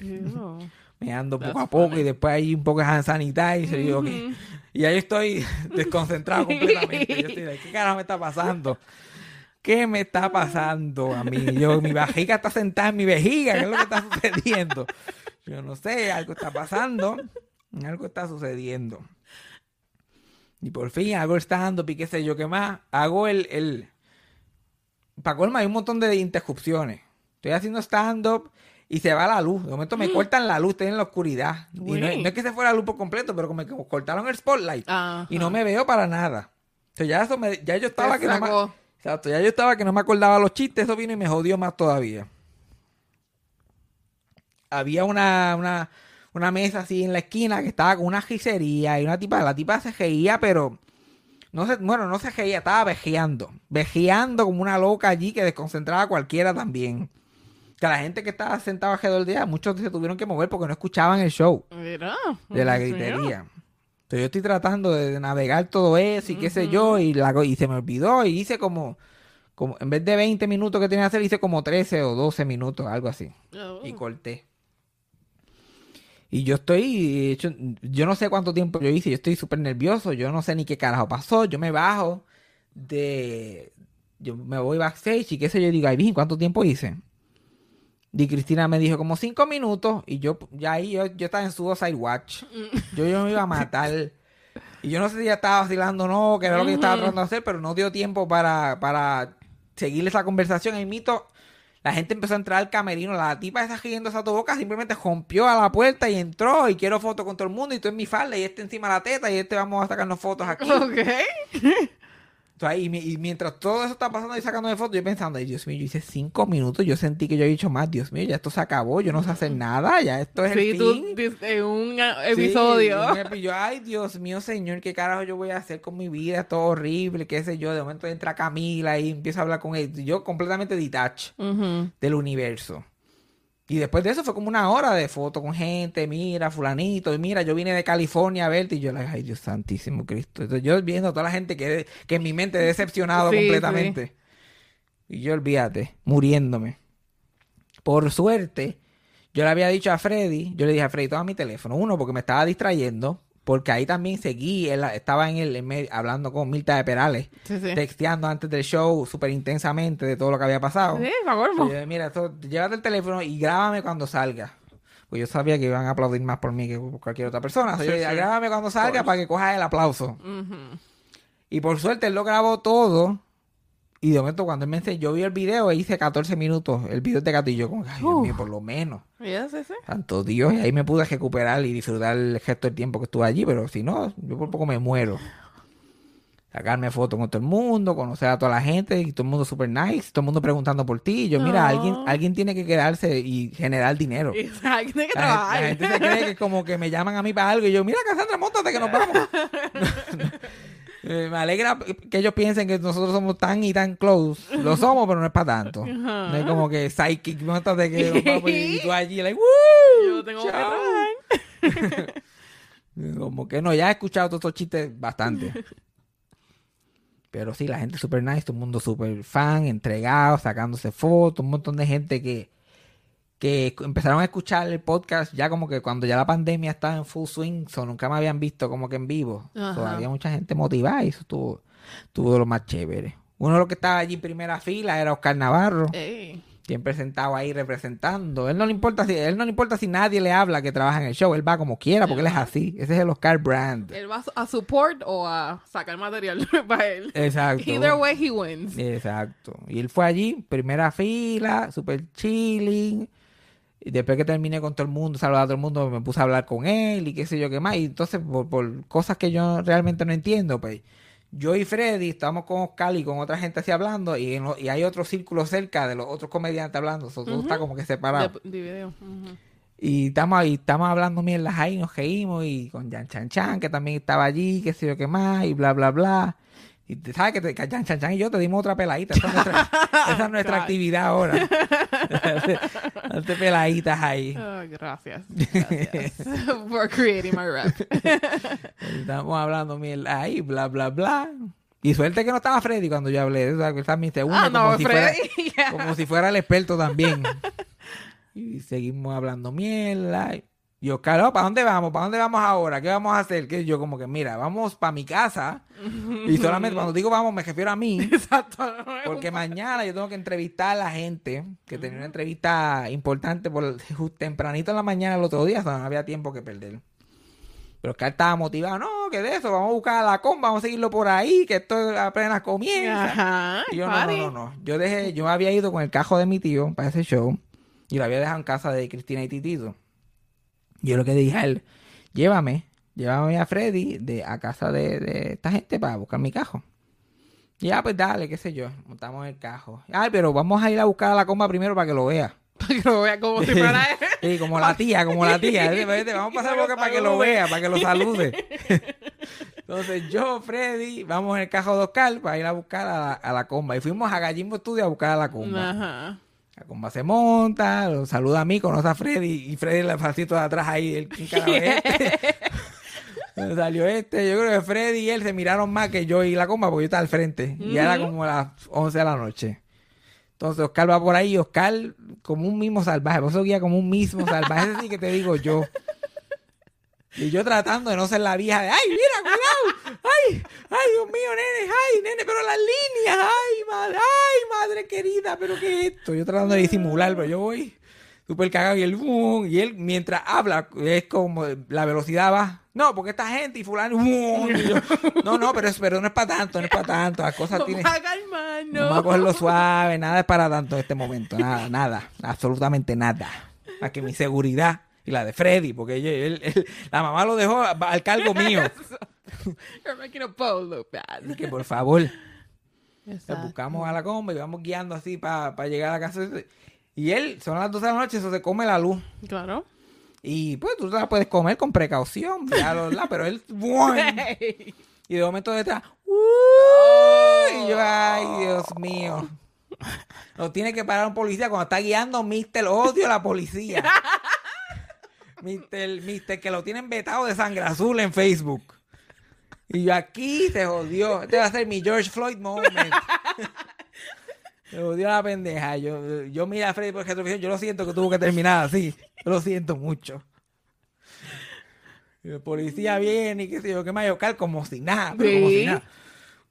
Ew. me ando poco That's a poco funny. y después hay un poco de hand sanitizer y yo, y ahí estoy <laughs> desconcentrado <laughs> completamente. Yo estoy ¿qué carajo me está pasando? ¿Qué me está pasando a mí? Yo, mi vejiga está sentada en mi vejiga, ¿qué es lo que está sucediendo? Yo no sé, algo está pasando, algo está sucediendo. Y por fin hago el stand-up y qué sé yo qué más. Hago el... el... Para colma hay un montón de interrupciones. Estoy haciendo stand-up y se va la luz. De momento me cortan la luz, estoy en la oscuridad. Y no, es que se fuera la luz por completo, pero como que cortaron el spotlight. Ajá. Y no me veo para nada. Entonces ya, eso me- ya yo estaba que me, sacó. Exacto, ya yo estaba que no me acordaba los chistes, eso vino y me jodió más todavía. Había una, una, una mesa así en la esquina que estaba con una gisería y una tipa, la tipa se reía, pero no se, bueno, no se reía, estaba vejeando, vejeando como una loca allí que desconcentraba a cualquiera también. Que la gente que estaba sentada alrededor de ella, muchos se tuvieron que mover porque no escuchaban el show Mira. de la ¿en serio? Entonces yo estoy tratando de navegar todo eso y qué sé yo, y, la, y se me olvidó y hice como, como, en vez de 20 minutos que tenía que hacer, hice como 13 o 12 minutos, algo así. Oh. Y corté. Y yo estoy, hecho, yo no sé cuánto tiempo yo hice, yo estoy súper nervioso, yo no sé ni qué carajo pasó, yo me bajo de, yo me voy backstage y qué sé yo, y digo, ay, bien, ¿cuánto tiempo hice? Y Cristina me dijo como cinco minutos y yo ya ahí yo, yo estaba en Suicide Watch. Yo, yo me iba a matar. Y yo no sé si ya estaba vacilando o no, que era lo que yo estaba tratando de hacer, pero no dio tiempo para, para seguir esa conversación. Y mito, la gente empezó a entrar al camerino. La tipa esa riendo esa boca simplemente rompió a la puerta y entró. Y quiero fotos con todo el mundo. Y tú en mi falda y este encima de la teta. Y este vamos a sacarnos fotos aquí. Ok. Entonces, y, mi- y mientras todo eso está pasando y sacándome fotos, yo pensando, ay Dios mío, yo hice cinco minutos, yo sentí que yo había dicho más, Dios mío, ya esto se acabó, yo no sé hacer nada, ya esto es Sí, el tú fin. en un Sí, episodio. un yo, ay Dios mío, señor, ¿qué carajo yo voy a hacer con mi vida? Es horrible, qué sé yo. De momento entra Camila y empieza a hablar con él. Yo completamente detached del universo. Y después de eso fue como una hora de foto con gente, mira, fulanito, y mira, yo vine de California a verte y yo, ay Dios santísimo Cristo. Entonces yo viendo a toda la gente que, que en mi mente he decepcionado <laughs> Sí, completamente. Y yo olvídate, muriéndome. Por suerte, yo le había dicho a Freddy, yo le dije a Freddy, toma mi teléfono. Uno, porque me estaba distrayendo, porque ahí también seguí, él estaba en el en hablando con Mirta de Perales, Sí, sí. texteando antes del show súper intensamente de todo lo que había pasado. Sí. Sí, yo, mira, esto, llévate el teléfono y grábame cuando salga. Pues yo sabía que iban a aplaudir más por mí que por cualquier otra persona. So, Sí, yo grábame cuando salga para que cojas el aplauso. Y por suerte él lo grabó todo. Y de momento cuando él me enseñó, yo vi el video e hice 14 minutos. El video de gato y yo como, ay Dios mío, por lo menos. Sí, sí. Santo Dios. Y ahí me pude recuperar y disfrutar el gesto del tiempo que estuve allí. Pero si no, yo por poco me muero. Sacarme fotos con todo el mundo, conocer a toda la gente y todo el mundo super nice, todo el mundo preguntando por ti. Y yo, mira, No. alguien, alguien tiene que quedarse y generar dinero. <laughs> Exacto, tiene que La, trabajar. gente- la gente se cree que como que me llaman a mí para algo y yo, mira Cassandra, montate que nos vamos. <laughs> Eh, me alegra que ellos piensen que nosotros somos tan y tan close. Lo somos, pero no es para tanto. No es como que psychic, montate que nos vamos y tú allí, like, ¡Woo! Yo tengo que. <laughs> Como que no, ya he escuchado todos estos chistes bastante. Pero sí, la gente super nice, todo el mundo super fan, entregado, sacándose fotos, un montón de gente que, que empezaron a escuchar el podcast ya como que cuando ya la pandemia estaba en full swing, so nunca me habían visto como que en vivo. So, había mucha gente motivada y eso estuvo, estuvo de lo más chévere. Uno de los que estaba allí en primera fila era Oscar Navarro Ey. siempre sentado ahí representando. Él no le importa si, él no le importa si nadie le habla que trabaja en el show, él va como quiera porque él es así. Ese es el Oscar Brand. ¿Él va a support o a sacar material <laughs> para él? Exacto. Either way, he wins. Exacto. Y él fue allí, primera fila, super chilling. Y después que terminé con todo el mundo, saludar a todo el mundo, me puse a hablar con él y qué sé yo qué más. Y entonces, por, por cosas que yo realmente no entiendo, pues yo y Freddy estamos con Oscar y con otra gente así hablando y, en lo- y hay otro círculo cerca de los otros comediantes hablando. So, todo está como que separado. De, de. Y estamos ahí, estamos hablando mierdas ahí, nos reímos y con Jan Chan Chan, que también estaba allí, qué sé yo qué más, y bla, bla, bla. Y sabes que, te, que Chan Chan y yo te dimos otra peladita. Esa es nuestra, <laughs> esa es nuestra God. actividad ahora. <laughs> Darte peladitas ahí. Ah, gracias. <laughs> Gracias. For creating my rep. Y Estamos hablando mierda ahí, bla, bla, bla. Y suerte que no estaba Freddy cuando yo hablé. O sea, que ah, como, no, si fuera, Freddy. yeah. como si fuera el experto también. Y seguimos hablando mierda. Y Oscar, "Oh, ¿para dónde vamos? ¿Para dónde vamos ahora? ¿Qué vamos a hacer? Que yo como que, mira, vamos para mi casa. Y solamente cuando digo vamos me refiero a mí. <laughs> Exacto. no Porque mañana yo tengo que entrevistar a la gente, que tenía una entrevista importante por <laughs> tempranito en la mañana el otro día, o sea, no había tiempo que perder. Pero Oscar estaba motivado, no, que de eso, vamos a buscar a la comba, vamos a seguirlo por ahí, que esto apenas comienza. Ajá. Y yo, no, no, no, no. Yo dejé, yo había ido con el cajo de mi tío para ese show y lo había dejado en casa de Cristina y Titito. Yo lo que dije a él, llévame, llévame a Freddy de, a casa de, de esta gente para buscar mi cajo. Y ya, pues dale, qué sé yo, montamos el cajo. Ay, pero vamos a ir a buscar a la comba primero para que lo vea. <laughs> Para que lo vea como si fuera <laughs> él. Sí, como la tía, como la tía. <laughs> Vamos a pasar boca para que lo vea, para que lo salude. Entonces yo, Freddy, vamos en el cajo de Oscar para ir a buscar a la, a la comba. Y fuimos a Gallimbo Studio a buscar a la comba. Ajá. La comba se monta, lo saluda a mí, conoce a Freddy y Freddy le pasito de atrás ahí, el ¿quién carajo es <laughs> este? <laughs> Salió este, yo creo que Freddy y él se miraron más que yo y la comba porque yo estaba al frente. Y era como las 11 de la noche. Entonces Oscar va por ahí, Oscar como un mismo salvaje, por eso guía como un mismo salvaje, ese sí que te digo yo. Y yo tratando de no ser la vieja de, ay, mira, cuidado, ay, ay, Dios mío, nene, ay, nene, pero las líneas, ay, madre, ay, madre querida, pero qué es esto. Yo tratando de disimular, pero yo voy súper cagado y él, "Bum", y él mientras habla es como la velocidad va. No, porque esta gente y fulano, "Bum", y yo, no, no, pero, es, pero no es para tanto, no es para tanto, las cosas tienen... Calmarnos. Vamos a cogerlo suave, nada es para tanto en este momento, nada, nada, absolutamente nada. Más que mi seguridad y la de Freddy, porque él- él- la mamá lo dejó al cargo mío. <laughs> You're making a Paul look bad. Así que por favor, le Exacto. buscamos a la comba y vamos guiando así para llegar a la casa. Y él, son las 12 de la noche, eso se come la luz. Claro. Y pues tú te la puedes comer con precaución, ya lo- la- pero él, <laughs> ¡buam! y de momento detrás, ¡uy! y yo, ay, Dios mío. Lo tiene que parar un policía cuando está guiando Mister Odio a la policía. <laughs> Mister, Mister que lo tienen vetado de sangre azul en Facebook. Y yo aquí se jodió. Este va a ser mi George Floyd moment. <laughs> Se jodió la pendeja. Yo, yo mira a Freddy por retrovisor. Yo lo siento que tuvo que terminar así. Yo lo siento mucho. Y el policía viene y qué sé yo, qué Oscar como si nada, pero como si nada.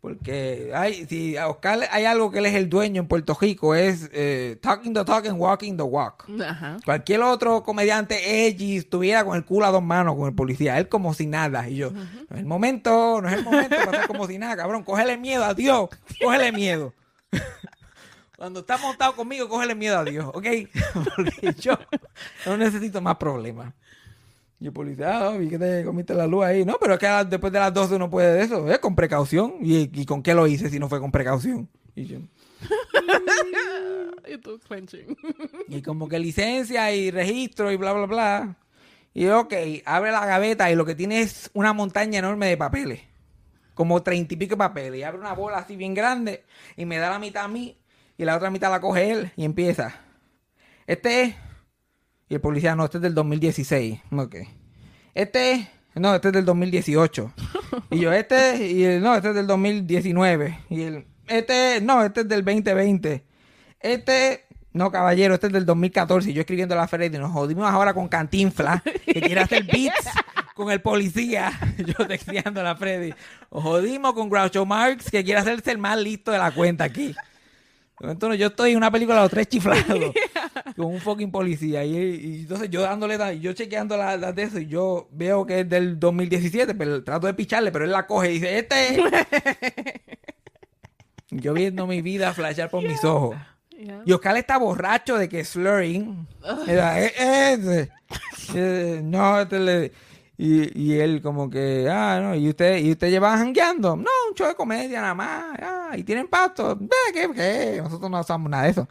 Porque hay, si a Oscar hay algo que él es el dueño en Puerto Rico, es eh, talking the talk and walking the walk. Ajá. Cualquier otro comediante edgy estuviera con el culo a dos manos con el policía, él como si nada. Y yo, no es el momento, no es el momento para estar como si nada, cabrón, cógele miedo a Dios, cógele miedo. <laughs> Cuando está montado conmigo, cógele miedo a Dios, ¿ok? <laughs> Porque yo no necesito más problemas. Y el policía, ah, vi que te comiste la luz ahí. No, pero es que después de las 12 uno puede de eso, ¿eh? Con precaución. ¿Y, ¿Y con qué lo hice si no fue con precaución? Y yo, <laughs> Y tú clenching. <laughs> Y como que licencia y registro y bla, bla, bla. Y ok, abre la gaveta y lo que tiene es una montaña enorme de papeles. Como treinta y pico de papeles. Y abre una bola así bien grande y me da la mitad a mí y la otra mitad la coge él y empieza. Este es... Y el policía, no, este es del 2016. Ok. Este es... No, este es del 2018. <laughs> Y yo, este, y el, no, este es del 2019. Y el, este, no, este es del 2020. Este, no, caballero, este es del 2014. Y yo escribiendo la Freddy, nos jodimos ahora con Cantinfla, que quiere hacer <laughs> beats con el policía. <laughs> Yo texteando a la Freddy. Nos jodimos con Groucho Marx, que quiere hacerse el más listo de la cuenta aquí. Entonces yo estoy en una película de los tres chiflados con un fucking policía y, y entonces yo dándole y yo chequeando las las de eso y yo veo que es del 2017 pero trato de picharle pero él la coge y dice este es". <laughs> yo viendo mi vida flashear por mis ojos Yeah. y Oscar está borracho de que slurring Era, "Eh, eh, eh, no este le-". y, y él como que ah no y usted y usted lleva jangueando no un show de comedia nada más ah, y tienen pasto "Ve, ¿qué, qué? nosotros no usamos nada de eso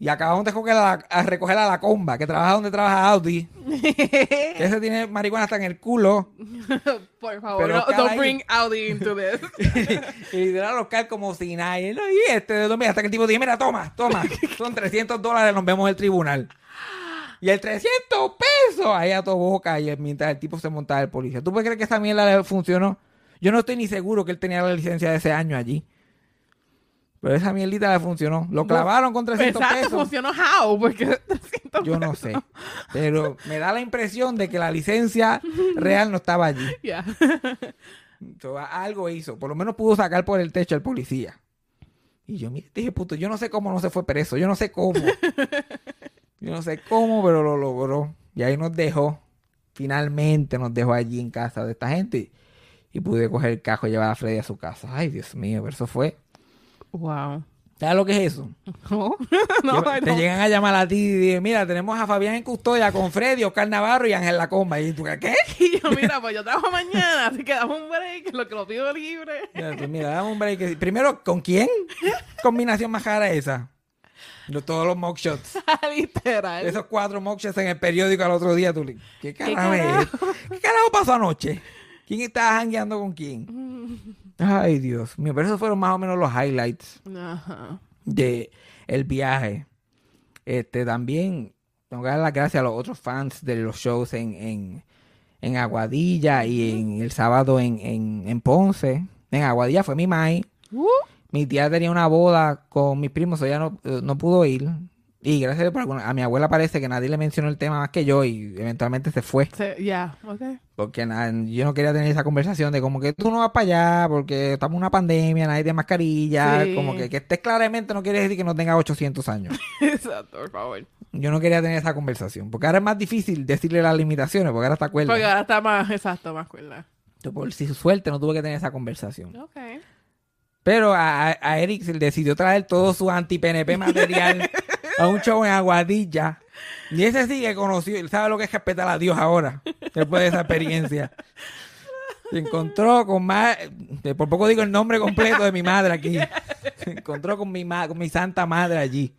y acabamos de recoger a, la, a recoger a la comba que trabaja donde trabaja Audi que ese tiene marihuana hasta en el culo <laughs> Por favor, Pero no, don't ahí- bring Audi into this. <laughs> y literal Oscar como si nada. Y, él, "Ay, este de dónde?" hasta que el tipo dice, mira, toma, toma. Son 300 dólares, nos vemos en el tribunal. Y el 300 pesos ahí a tu boca. Y mientras el tipo se montaba el policía. ¿Tú puedes creer que esa mierda le funcionó? Yo no estoy ni seguro que él tenía la licencia de ese año allí. Pero esa mierdita le funcionó. Lo clavaron con 300 Exacto, pesos. funcionó how, porque <laughs> 300 Yo no sé. Pero me da la impresión de que la licencia real no estaba allí. <laughs> Yeah. Algo hizo. Por lo menos pudo sacar por el techo al policía. Y yo, mire, dije, puto, yo no sé cómo no se fue preso. Yo no sé cómo. <laughs> yo no sé cómo, pero lo logró. Y ahí nos dejó. Finalmente nos dejó allí en casa de esta gente. Y pude coger el cajo y llevar a Freddy a su casa. Ay, Dios mío, pero eso fue. Wow. ¿Sabes lo que es eso? <laughs> No, <laughs> no, te don't. llegan a llamar a ti y dicen, mira, tenemos a Fabián en custodia con Freddy, Oscar Navarro y Ángel Lacomba. Y tú, ¿qué? <laughs> Y yo, mira, pues yo trabajo mañana, así que dame un break, lo que lo pido libre. Ya, tú, Mira, dame un break. Primero, ¿con quién? Combinación más cara esa. Todos los mockshots. Literal. Esos cuatro mockshots en el periódico al otro día. Tú, le- ¿Qué carajo es carajo? esto? ¿Qué carajo pasó anoche? ¿Quién estaba jangueando con quién? Ay, Dios mío. Pero esos fueron más o menos los highlights Ajá. de el viaje. Este, también tengo que dar las gracias a los otros fans de los shows en, en, en Aguadilla y en el sábado en, en, en Ponce. En Aguadilla fue mi mai. Uh, Mi tía tenía una boda con mis primos, ella no, eh, no pudo ir. Y gracias a, Dios por alguna- a mi abuela parece que nadie le mencionó el tema más que yo y eventualmente se fue. se- yeah, okay. Porque na- yo no quería tener esa conversación de como que tú no vas para allá porque estamos en una pandemia, nadie tiene mascarilla. Sí. Como que, que estés claramente no quiere decir que no tenga 800 años. <laughs> Exacto, por favor. Yo no quería tener esa conversación. Porque ahora es más difícil decirle las limitaciones, porque ahora está cuerda. Porque ahora está más, exacto, más cuerda. Yo, Por si suerte no tuve que tener esa conversación. Ok. Pero a, a- Eric se le decidió traer todo su anti-PNP material <laughs> a un show en Aguadilla. Y ese sí que conoció, él sabe lo que es respetar a Dios ahora, después de esa experiencia. Se encontró con más, por poco digo el nombre completo de mi madre aquí. Se encontró con mi, ma- con mi santa madre allí.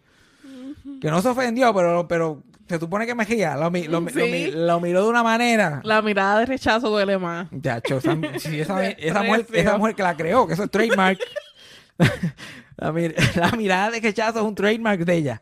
Que no se ofendió, pero, pero se supone que me ría. Lo, mi- lo miró de una manera. La mirada de rechazo duele más. Chacho, esa, sí, esa, <laughs> esa mujer, esa mujer que la creó, que eso es trademark. <laughs> La mirada de rechazo es un trademark de ella.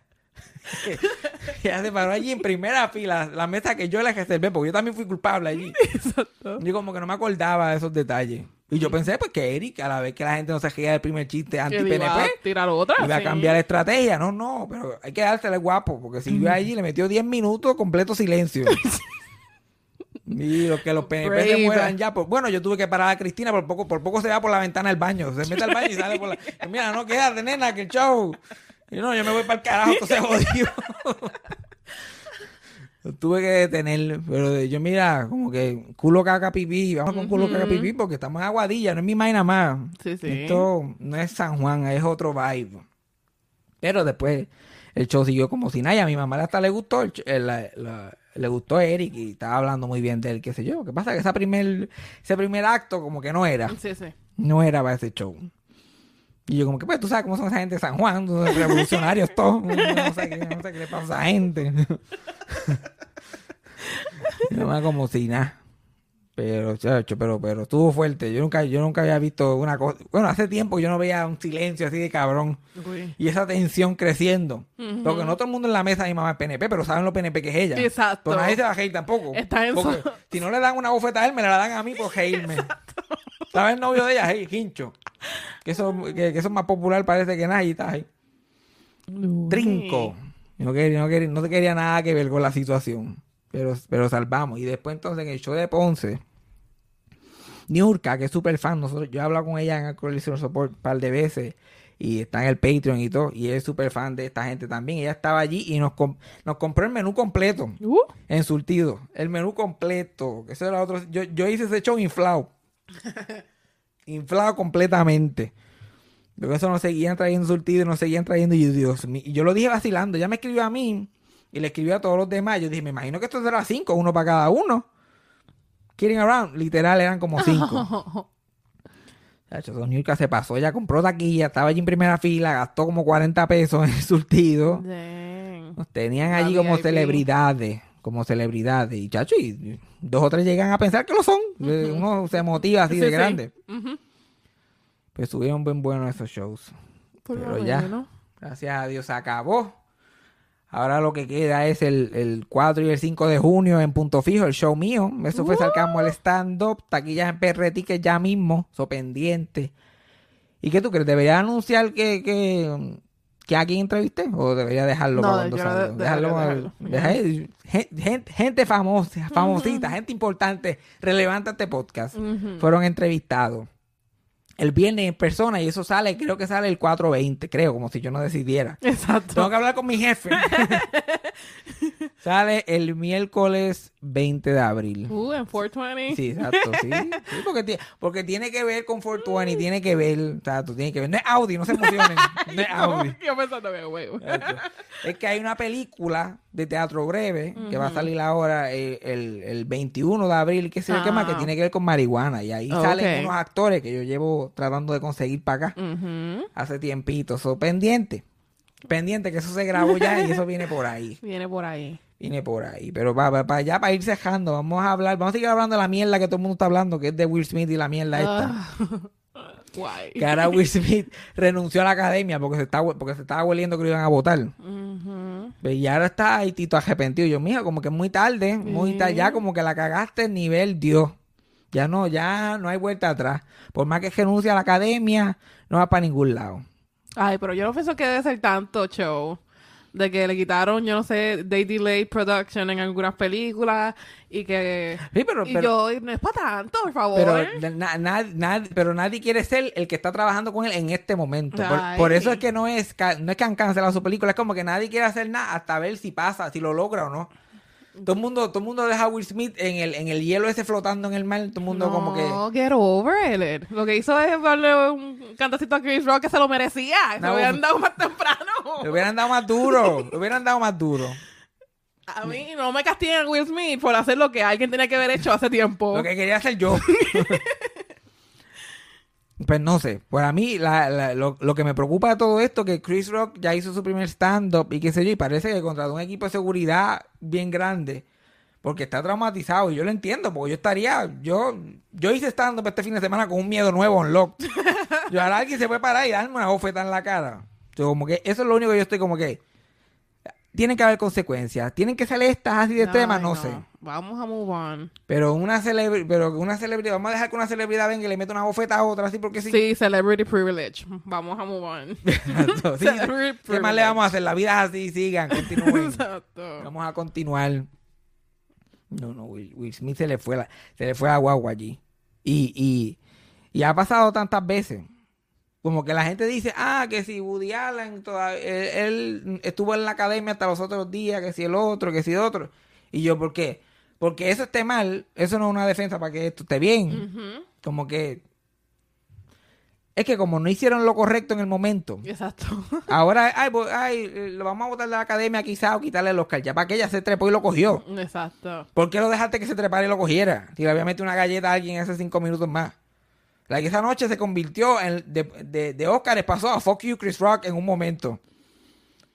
Ella se paró allí en primera fila, la mesa que yo la reservé, porque yo también fui culpable allí. Exacto. Yo como que no me acordaba de esos detalles. Y yo pensé, pues que Eric, a la vez que la gente no se reía del primer chiste Que iba a anti-PNP, tirar otra. iba a cambiar la estrategia. No, no, pero hay que dársele guapo, porque si yo allí le metió 10 minutos, completo silencio. <laughs> Y lo que los PNP se mueran ya. Pues, bueno, yo tuve que parar a Cristina, por poco, por poco se va por la ventana del baño. Se mete al baño y sale por la. <laughs> Mira, no quédate, nena, que el show. Y no, yo me voy para el carajo, todo se jodió. <laughs> Lo tuve que detener, pero yo mira, como que culo caca pipí, vamos con culo caca pipí porque estamos en Aguadilla, no es mi vaina más. Sí, sí. Esto no es San Juan, es otro vibe. Pero después el show siguió como si nada. A mi mamá hasta le gustó, el eh, la- la- le gustó Eric y estaba hablando muy bien de él, qué sé yo. ¿Qué pasa? Que esa primer, ese primer acto como que no era, Sí, sí. no era para ese show. Y yo como que, pues, tú sabes cómo son esa gente de San Juan, son revolucionarios todos. No sé, qué, no sé qué le pasa a esa gente. <laughs> Mamá como si nada. Pero, chacho, pero, pero estuvo fuerte. Yo nunca, yo nunca había visto una cosa. Bueno, hace tiempo yo no veía un silencio así de cabrón. Uy. Y esa tensión creciendo. Porque no todo el mundo en la mesa mi mamá es PNP, pero saben lo PNP que es ella. Exacto. Pues nadie se va a reír tampoco. Está en Porque su- si no le dan una bofeta a él, me la dan a mí por reírme. <laughs> ¿Sabes el novio de ella? Hey, Hincho. Que eso, que, que eso es más popular parece que nada y está ahí. Trinco. No quería, no, quería, no te quería nada que ver con la situación. Pero, pero salvamos. Y después entonces en el show de Ponce, Niurka, que es súper fan, nosotros, yo he hablado con ella en el Listener Support un par de veces y está en el Patreon y todo, y es súper fan de esta gente también. Ella estaba allí y nos, com- nos compró el menú completo Uh, en surtido. El menú completo. Eso era otro. Yo, yo hice ese show inflado. <laughs> inflado completamente. Pero eso nos seguían trayendo surtido y nos seguían trayendo. Y Dios mío. Y yo lo dije vacilando. Ya me escribió a mí y le escribió a todos los demás. Yo dije, me imagino que esto será cinco, uno para cada uno. Kidding around. Literal, eran como cinco. <laughs> Chacho, se pasó. Ella compró taquilla, estaba allí en primera fila, gastó como 40 pesos en el surtido. Dang. Nos tenían allí como VIP. celebridades, como celebridades. Y chacho, y dos o tres llegan a pensar que lo son. Eh, Uno se motiva así Sí, de sí. grande. Ujú. Pues estuvieron bien buenos esos shows. Por Pero ya, menos. gracias a Dios se acabó. Ahora lo que queda es el, el 4 y el 5 de junio en Punto Fijo, el show mío. Eso fue Sarcasmo al stand-up. Taquillas en PR Tickets ya mismo, so pendiente. ¿Y qué tú crees? ¿Debería anunciar que, que, que a quién entrevisté? ¿O debería dejarlo No, para cuando salga? de- Dejarlo, dejarlo, para- dejar- gen- gente, gente famosa, famosita, gente importante, relevante a este podcast. Fueron entrevistados. El viernes en persona y eso sale, creo que sale el 4.20, creo, como si yo no decidiera. Exacto. Tengo que hablar con mi jefe. <laughs> Sale el miércoles 20 de abril. Uh, en 420. Sí, exacto, sí. Sí, porque, ti- porque tiene que ver con 420, tiene que ver, exacto, tiene que ver. No es Audi, no se emocionen. No es <laughs> Audi. Yo pensando que, güey. Es que hay una película de teatro breve que va a salir ahora eh, el, el 21 de abril, que yo qué más, que Ah. tiene que ver con marihuana. Y ahí salen unos actores que yo llevo tratando de conseguir para acá hace tiempito. So, pendiente. Pendiente que eso se grabó ya y eso viene por ahí. <laughs> Viene por ahí. Viene por ahí. Pero para allá, para ir cejando, vamos a hablar, vamos a seguir hablando de la mierda que todo el mundo está hablando, que es de Will Smith y la mierda esta. Ah. <laughs> Guay. Que ahora Will Smith <laughs> renunció a la academia porque se, está, porque se estaba hueliendo que lo iban a votar. Pues, Y ahora está ahí Tito arrepentido. Yo, mija, como que es muy tarde, muy tarde, ya como que la cagaste nivel Dios. Ya no, ya no hay vuelta atrás. Por más que renuncie a la academia, no va para ningún lado. Ay, pero yo no pienso que debe ser tanto show. De que le quitaron, yo no sé, they delayed production en algunas películas y que... Sí, pero, y pero, yo, no es para tanto, por favor. pero, na- na- pero nadie quiere ser el que está trabajando con él en este momento. Por, por eso es que no es, no es que han cancelado su película, es como que nadie quiere hacer nada hasta ver si pasa, si lo logra o no. Todo el mundo, todo el mundo deja a Will Smith en el, en el hielo ese flotando en el mar, todo el mundo como que... No, get over it. Lo que hizo es darle un cantacito a Chris Rock que se lo merecía. Se No, lo hubieran dado más temprano. Le hubieran dado más duro, le hubieran dado más duro. A mí no me castiguen a Will Smith por hacer lo que alguien tenía que haber hecho hace tiempo. Lo que quería hacer yo. <laughs> pues no sé. Para mí, la- la- lo, lo que me preocupa de todo esto que Chris Rock ya hizo su primer stand-up y qué sé yo, y parece que contrató un equipo de seguridad bien grande. Porque está traumatizado y yo lo entiendo, porque yo estaría, yo, yo hice stand-up este fin de semana con un miedo nuevo en lock. <laughs> Yo ahora alguien se puede parar y darme una bofeta en la cara. Yo como que eso es lo único que yo estoy como que tienen que haber consecuencias, tienen que ser estas así de Ay, temas, no, sé. Vamos a move on. Pero una celebridad, pero una celebridad, vamos a dejar que una celebridad venga y le meta una bofeta a otra así porque sí. Sí, celebrity privilege. Vamos a move on. <laughs> Exacto, sí. Celebrity ¿Qué más le vamos a hacer? La vida es así, sigan, continúen. Exacto. vamos a continuar. No, no, Will, Will Smith se le fue la, se le fue a guagua allí. Y, y, y ha pasado tantas veces. Como que la gente dice, ah, que si Woody Allen toda- él, él estuvo en la academia hasta los otros días, que si el otro, que si el otro. Y yo, ¿por qué? Porque eso esté mal, eso no es una defensa para que esto esté bien. Como que. Es que como no hicieron lo correcto en el momento, Exacto. <laughs> ahora, ay, pues, ay, eh, lo vamos a botar de la academia quizá o quitarle el Oscar. Ya para que ella se trepó y lo cogió. Exacto. ¿Por qué lo dejaste que se trepara y lo cogiera? Si le había metido una galleta a alguien hace cinco minutos más. La que esa noche se convirtió en, de, de, de Oscar pasó a Fuck You Chris Rock en un momento.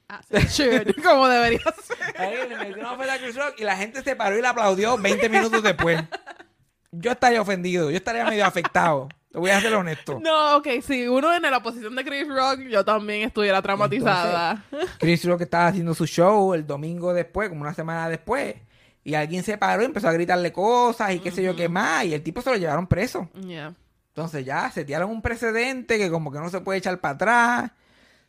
As it should, como debería ser. Ahí le metió una oferta a Chris Rock y la gente se paró y le aplaudió 20 minutos después. Yo estaría ofendido, yo estaría medio afectado. Te voy a ser honesto. No, ok, si uno en la posición de Chris Rock, yo también estuviera traumatizada. Chris Rock estaba haciendo su show el domingo después, como una semana después. Y alguien se paró y empezó a gritarle cosas y qué sé yo qué más. Y el tipo se lo llevaron preso. Yeah. Entonces ya se tiraron un precedente que como que no se puede echar para atrás.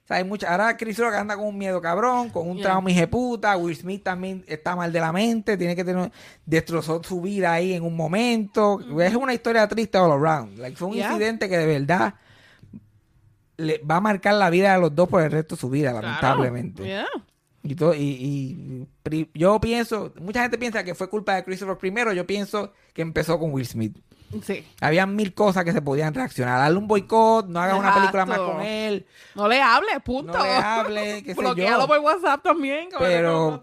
O sea, hay mucha... Ahora Chris Rock anda con un miedo cabrón, con un Yeah. trauma puta. Will Smith también está mal de la mente, tiene que tener... Destrozó su vida ahí en un momento. Es una historia triste all around. Like, fue un Yeah. incidente que de verdad le va a marcar la vida de los dos por el resto de su vida, Claro. lamentablemente. Yeah. Y, todo, y, y yo pienso, mucha gente piensa que fue culpa de Chris Rock primero, yo pienso que empezó con Will Smith. Sí. Habían mil cosas que se podían reaccionar. Darle un boicot, no haga una película más con él, No le hable, punto. no le qué <laughs> sé yo. por WhatsApp también, Pero-.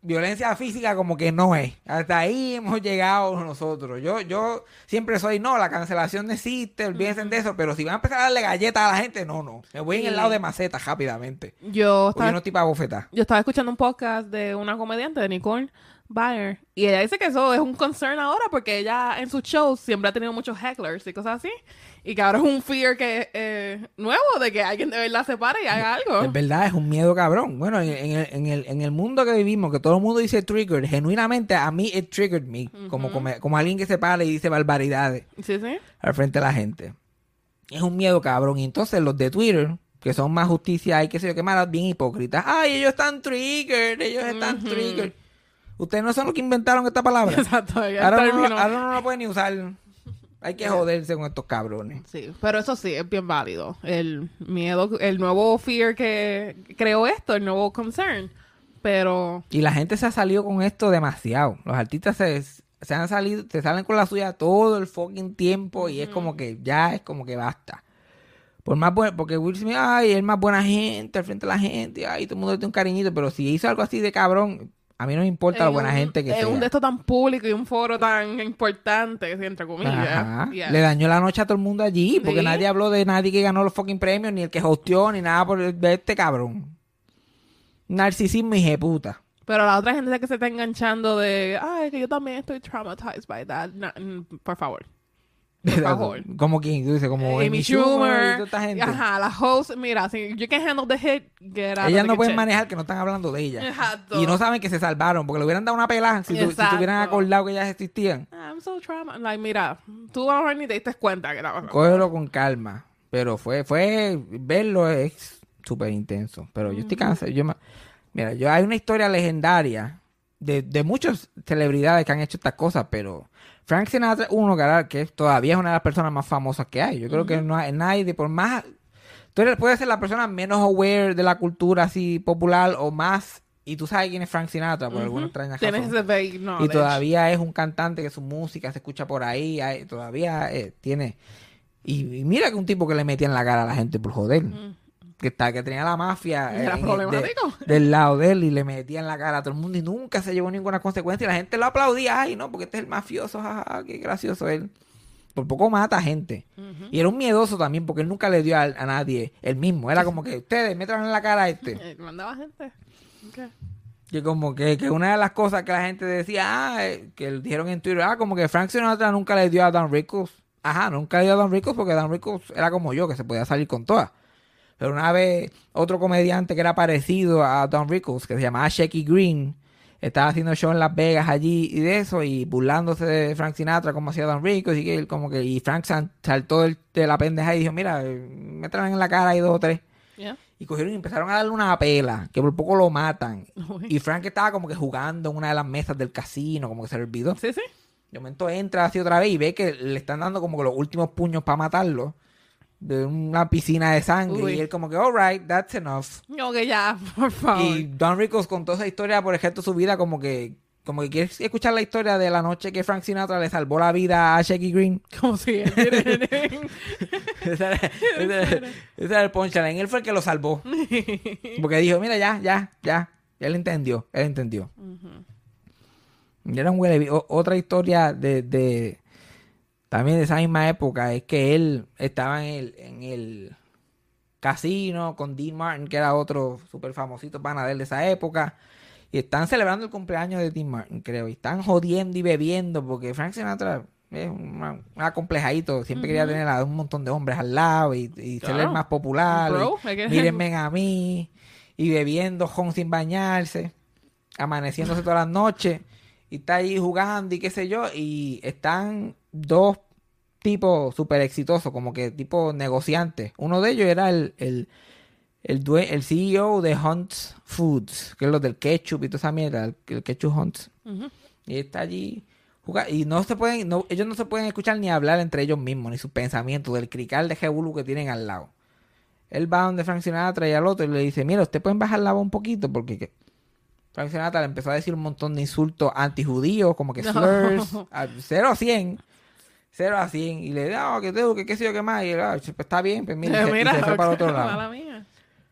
Violencia física como que no es. Hasta ahí hemos llegado nosotros. Yo yo siempre soy, no, la cancelación no existe, olvídense de eso, pero si van a empezar a darle galletas a la gente, no, no. Me voy en el lado de maceta rápidamente. Yo estaba, no estoy para bofetar. yo estaba escuchando un podcast de una comediante, de Nicole Y ella dice que eso es un concern ahora porque ella en sus shows siempre ha tenido muchos hecklers y cosas así. Y que ahora es un fear que eh, nuevo de que alguien de verdad se pare y haga algo. Es verdad, es un miedo cabrón. Bueno, en, en el, en, el, en el mundo que vivimos, que todo el mundo dice trigger, genuinamente a mí it triggered me. como, como, como alguien que se para y dice barbaridades Sí, sí. al frente de la gente. Es un miedo cabrón. Y entonces los de Twitter, que son más justicia y qué sé yo qué malas, bien hipócritas. Ay, ellos están triggered, ellos están triggered. Ustedes no son los que inventaron esta palabra. Exacto. ahora, no, ahora no la pueden ni usar. Hay que joderse con estos cabrones. Sí, pero eso sí, es bien válido. El miedo, el nuevo fear que creó esto, el nuevo concern. Pero Y la gente se ha salido con esto demasiado. Los artistas se, se han salido, se salen con la suya todo el fucking tiempo y es como que ya es como que basta. Por más bueno, porque Will Smith, ay, es más buena gente al frente de la gente, ay, todo el mundo le tiene un cariñito, pero si hizo algo así de cabrón, a mí no me importa la en buena un- gente que en sea. un de tan público y un foro tan importante, entre comillas. Ajá. Yeah. Le dañó la noche a todo el mundo allí, porque Sí. nadie habló de nadie que ganó los fucking premios, ni el que hosteó, ni nada por de este cabrón. Narcisismo y puta. Pero la otra gente que se está enganchando de, ay, que yo también estoy traumatized by that. No, por favor. Por favor. Como quien, tú dices, como Amy Schumer. y toda esta gente. Ajá, la host, mira, si you can handle the hit, get out Ellas no pueden manejar que no están hablando de ellas. Exacto. Y no saben que se salvaron, porque le hubieran dado una pelada si, tu- si Exacto. tuvieran acordado que ellas existían. I'm so traumatized. Like, mira, tú a lo mejor ni te diste cuenta que estaba Cógelo con calma. Pero fue, fue, verlo es súper intenso. Pero yo estoy cansado. Yo me- Mira, yo hay una historia legendaria de, de muchas celebridades que han hecho estas cosas, pero Frank Sinatra, uno que, todavía es una de las personas más famosas que hay. Yo creo que no hay nadie, por más... Tú eres, puedes ser la persona menos aware de la cultura así popular o más... Y tú sabes quién es Frank Sinatra por alguna extraña Tienes razón. Y todavía es un cantante que su música se escucha por ahí, hay- todavía eh, tiene... Y, y mira que un tipo que le metía en la cara a la gente por joder. Que, está, que tenía la mafia <laughs> Era en el- problemático. del lado de él y le metía en la cara a todo el mundo y nunca se llevó ninguna consecuencia. Y la gente lo aplaudía, ay, no, porque este es el mafioso, jajaja, qué gracioso él. Por poco mata gente. Y era un miedoso también porque él nunca le dio a, a nadie el mismo. Era como que ustedes metan en la cara a este. <laughs> Eh, mandaba gente. Ok. Que como que, que una de las cosas que la gente decía, ah, eh, que le dijeron en Twitter, ah, como que Frank Sinatra nunca le dio a Don Rickles. Ajá, nunca le dio a Don Rickles porque Don Rickles era como yo, que se podía salir con todas. Pero una vez otro comediante que era parecido a Don Rickles, que se llamaba Shecky Green, estaba haciendo show en Las Vegas allí y de eso, y burlándose de Frank Sinatra como hacía Don Rickles, y que él como que, y Frank saltó de la pendeja y dijo, mira, me traen en la cara ahí dos o tres. Yeah. Y cogieron y empezaron a darle una pela, que por poco lo matan. <laughs> Uy. Y Frank estaba como que jugando en una de las mesas del casino, como que se le olvidó. Sí, sí. De momento entra así otra vez y ve que le están dando como que los últimos puños para matarlo. De una piscina de sangre. Uy. Y él como que, alright, that's enough. Ok, ya, <laughs> por favor. Y Don Rickles contó esa historia por ejemplo su vida como que... Como que quieres escuchar la historia de la noche que Frank Sinatra le salvó la vida a Shecky Green. Como si él ese, era, <laughs> ese era- ese era el punchline. Él fue el que lo salvó. <laughs> Porque dijo, mira, ya, ya, ya. Él entendió, él entendió. Era un huele Otra historia de, de- también de esa misma época es que él estaba en el, en el casino con Dean Martin, que era otro súper famosito pana de esa época. Y están celebrando el cumpleaños de Dean Martin, creo. Y están jodiendo y bebiendo porque Frank Sinatra es un acomplejadito. Siempre quería tener a un montón de hombres al lado y, y ser el más popular. Bro, y hay que- mírenme a mí. Y bebiendo con sin bañarse. Amaneciéndose todas las noches. Y está ahí jugando y qué sé yo. Y están dos tipos súper exitosos, como que tipo negociantes. Uno de ellos era el, el, el, due- el CEO de Hunt's Foods, que es lo del ketchup y toda esa mierda, el, el ketchup Hunt's. Y está allí jugando. Y no se pueden, no, ellos no se pueden escuchar ni hablar entre ellos mismos, ni sus pensamientos, del crical de Jebulu que tienen al lado. Él va donde Frank Sinatra y al otro y le dice, mira, usted pueden bajar la voz un poquito porque que-". Frank Sinatra le empezó a decir un montón de insultos antijudíos, como que No. slurs, <laughs> a 0 a 100. 0 a 100. Y le dice, ah, que tengo, que qué sé yo, qué más. Y él, "Ah, pues está bien, pues mira, y se, y se fue para otro <laughs> lado. mía.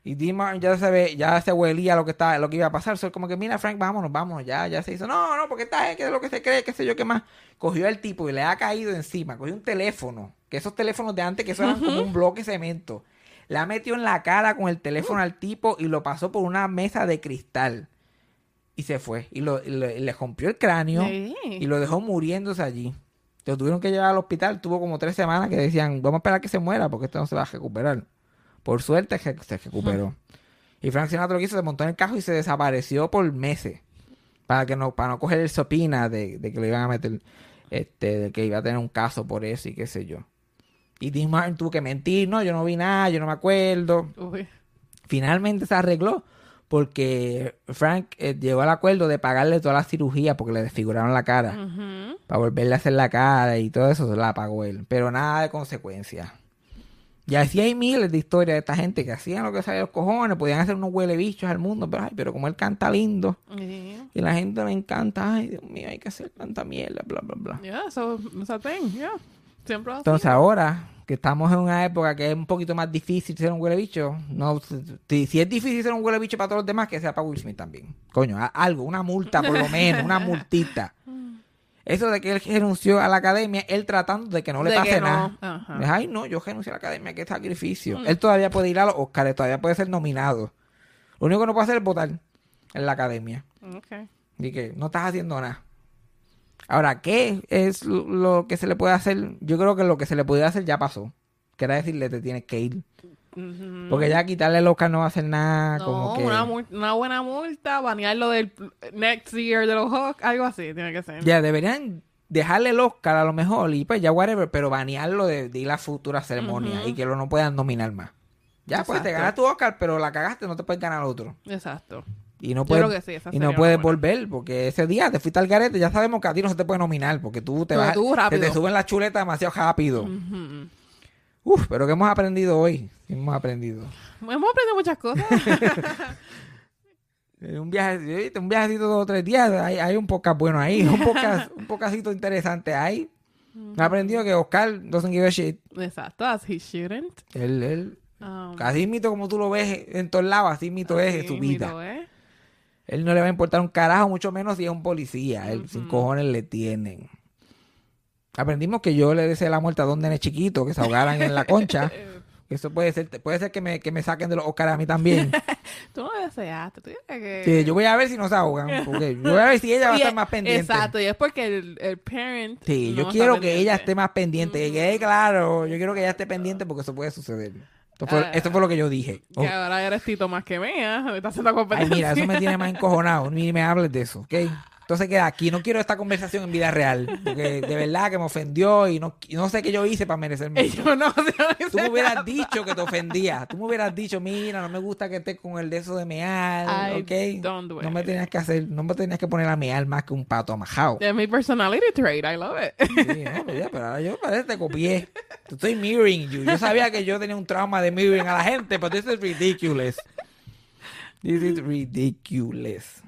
Y Dean Martin ya se ve, ya se huelía lo que estaba, lo que iba a pasar. So, como que, mira, Frank, vámonos, vámonos, ya, ya se hizo. No, no, porque está, que es lo que se cree, qué sé yo, qué más. Cogió al tipo y le ha caído encima. Cogió un teléfono, que esos teléfonos de antes que eso eran como un bloque de cemento. Le ha metido en la cara con el teléfono al tipo y lo pasó por una mesa de cristal. Y se fue. Y, lo, y lo- le rompió el cráneo Sí. y lo dejó muriéndose allí. Lo tuvieron que llevar al hospital. Tuvo como tres semanas que decían, vamos a esperar que se muera porque esto no se va a recuperar. Por suerte se recuperó. Y Frank Sinatra lo que hizo, se montó en el carro y se desapareció por meses. Para que no, para no coger el sopina de, de que le iban a meter, este, de que iba a tener un caso por eso y qué sé yo. Y Dean Martin tuvo que mentir, no, yo no vi nada, yo no me acuerdo. Uy. Finalmente se arregló porque Frank eh, llegó al acuerdo de pagarle toda la cirugía porque le desfiguraron la cara. Para volverle a hacer la cara y todo eso se la pagó él. Pero nada de consecuencias. Y así hay miles de historias de esta gente que hacían lo que sabía los cojones, podían hacer unos huele bichos al mundo, pero, ay, pero como él canta lindo y la gente le encanta, ay Dios mío, hay que hacer tanta mierda, bla, bla, bla. Yeah, so, a thing, yeah. Siempre. Entonces ahora que estamos en una época que es un poquito más difícil ser un huele bicho, no, si, si es difícil ser un huele bicho para todos los demás, que sea para Will Smith también. Coño, algo, una multa por lo menos, una multita. <laughs> Eso de que él renunció a la academia, él tratando de que no le De pase no, nada. ajá. Ay, no, yo renuncié a la academia, qué sacrificio. Él todavía puede ir a los Oscars, todavía puede ser nominado. Lo único que no puede hacer es votar en la academia. Okay. Y que no estás haciendo nada. Ahora, ¿qué es lo- que se le puede hacer? Yo creo que lo que se le podía hacer ya pasó. Que era decirle, te tienes que ir. Porque ya quitarle el Oscar no va a hacer nada. como No, que... una, buena multa, banearlo del next year de los Hawks, algo así tiene que ser. Ya deberían dejarle el Oscar a lo mejor y pues ya whatever, pero banearlo de, de ir a futuras ceremonias y que lo no puedan nominar más. Ya, pues te Exacto. ganas tu Oscar, pero la cagaste, no te puedes ganar otro. Exacto. Y no puedes, sí, y no puedes volver, porque ese día te fuiste al garete, ya sabemos que a ti no se te puede nominar, porque tú te vas, tú rápido. te suben las chuletas demasiado rápido. Ujú. Uf, pero ¿qué hemos aprendido hoy? ¿Qué hemos aprendido? Hemos aprendido muchas cosas. <laughs> Eh, Un viaje, un viajecito de dos o tres días, hay, hay un podcast bueno ahí, un podcast, <laughs> un podcastito interesante ahí. Me aprendido que Oscar doesn't give a shit. Exacto, as he shouldn't. Él, él, Um, así mito como tú lo ves en todos lados, así mito es su vida. es. Él no le va a importar un carajo, mucho menos si es un policía. Él sin cojones le tienen. Aprendimos que yo le deseé la muerte a dos nenes chiquitos que se ahogaran en la concha. <laughs> Eso puede ser, puede ser que me, que me saquen de los Oscars a mí también. <laughs> Tú no deseaste. Tú que... Sí, yo voy a ver si no se ahogan. <laughs> Porque yo voy a ver si ella va a estar es- más pendiente. Exacto, y es porque el, el parent. Sí, no yo quiero que pendiente. ella esté más pendiente. Que quede claro. Yo quiero que ella esté pendiente porque eso puede suceder. Esto fue, Ah. esto fue lo que yo dije. Oh, Que ahora eres Tito más que mía. Me está haciendo Ay, competencia. mira, eso me tiene más encojonado. Ni me hables de eso, ¿ok? Entonces queda aquí. No quiero esta conversación en vida real. Porque de verdad que me ofendió y no, y no sé qué yo hice para merecerme yo no, no Tú me hubieras nada. dicho que te ofendía. Tú me hubieras dicho, mira, no me gusta que estés con el de eso de mear, Ay, ¿ok? don't do No me tenías que hacer, no me tenías que poner a mear más que un pato amajado. Es mi personality trait. I love it. Sí, no, pero ahora yo parece que te copié. Estoy mirroring you. Yo sabía que yo tenía un trauma de mirroring a la gente, pero this is ridiculous. This is ridiculous.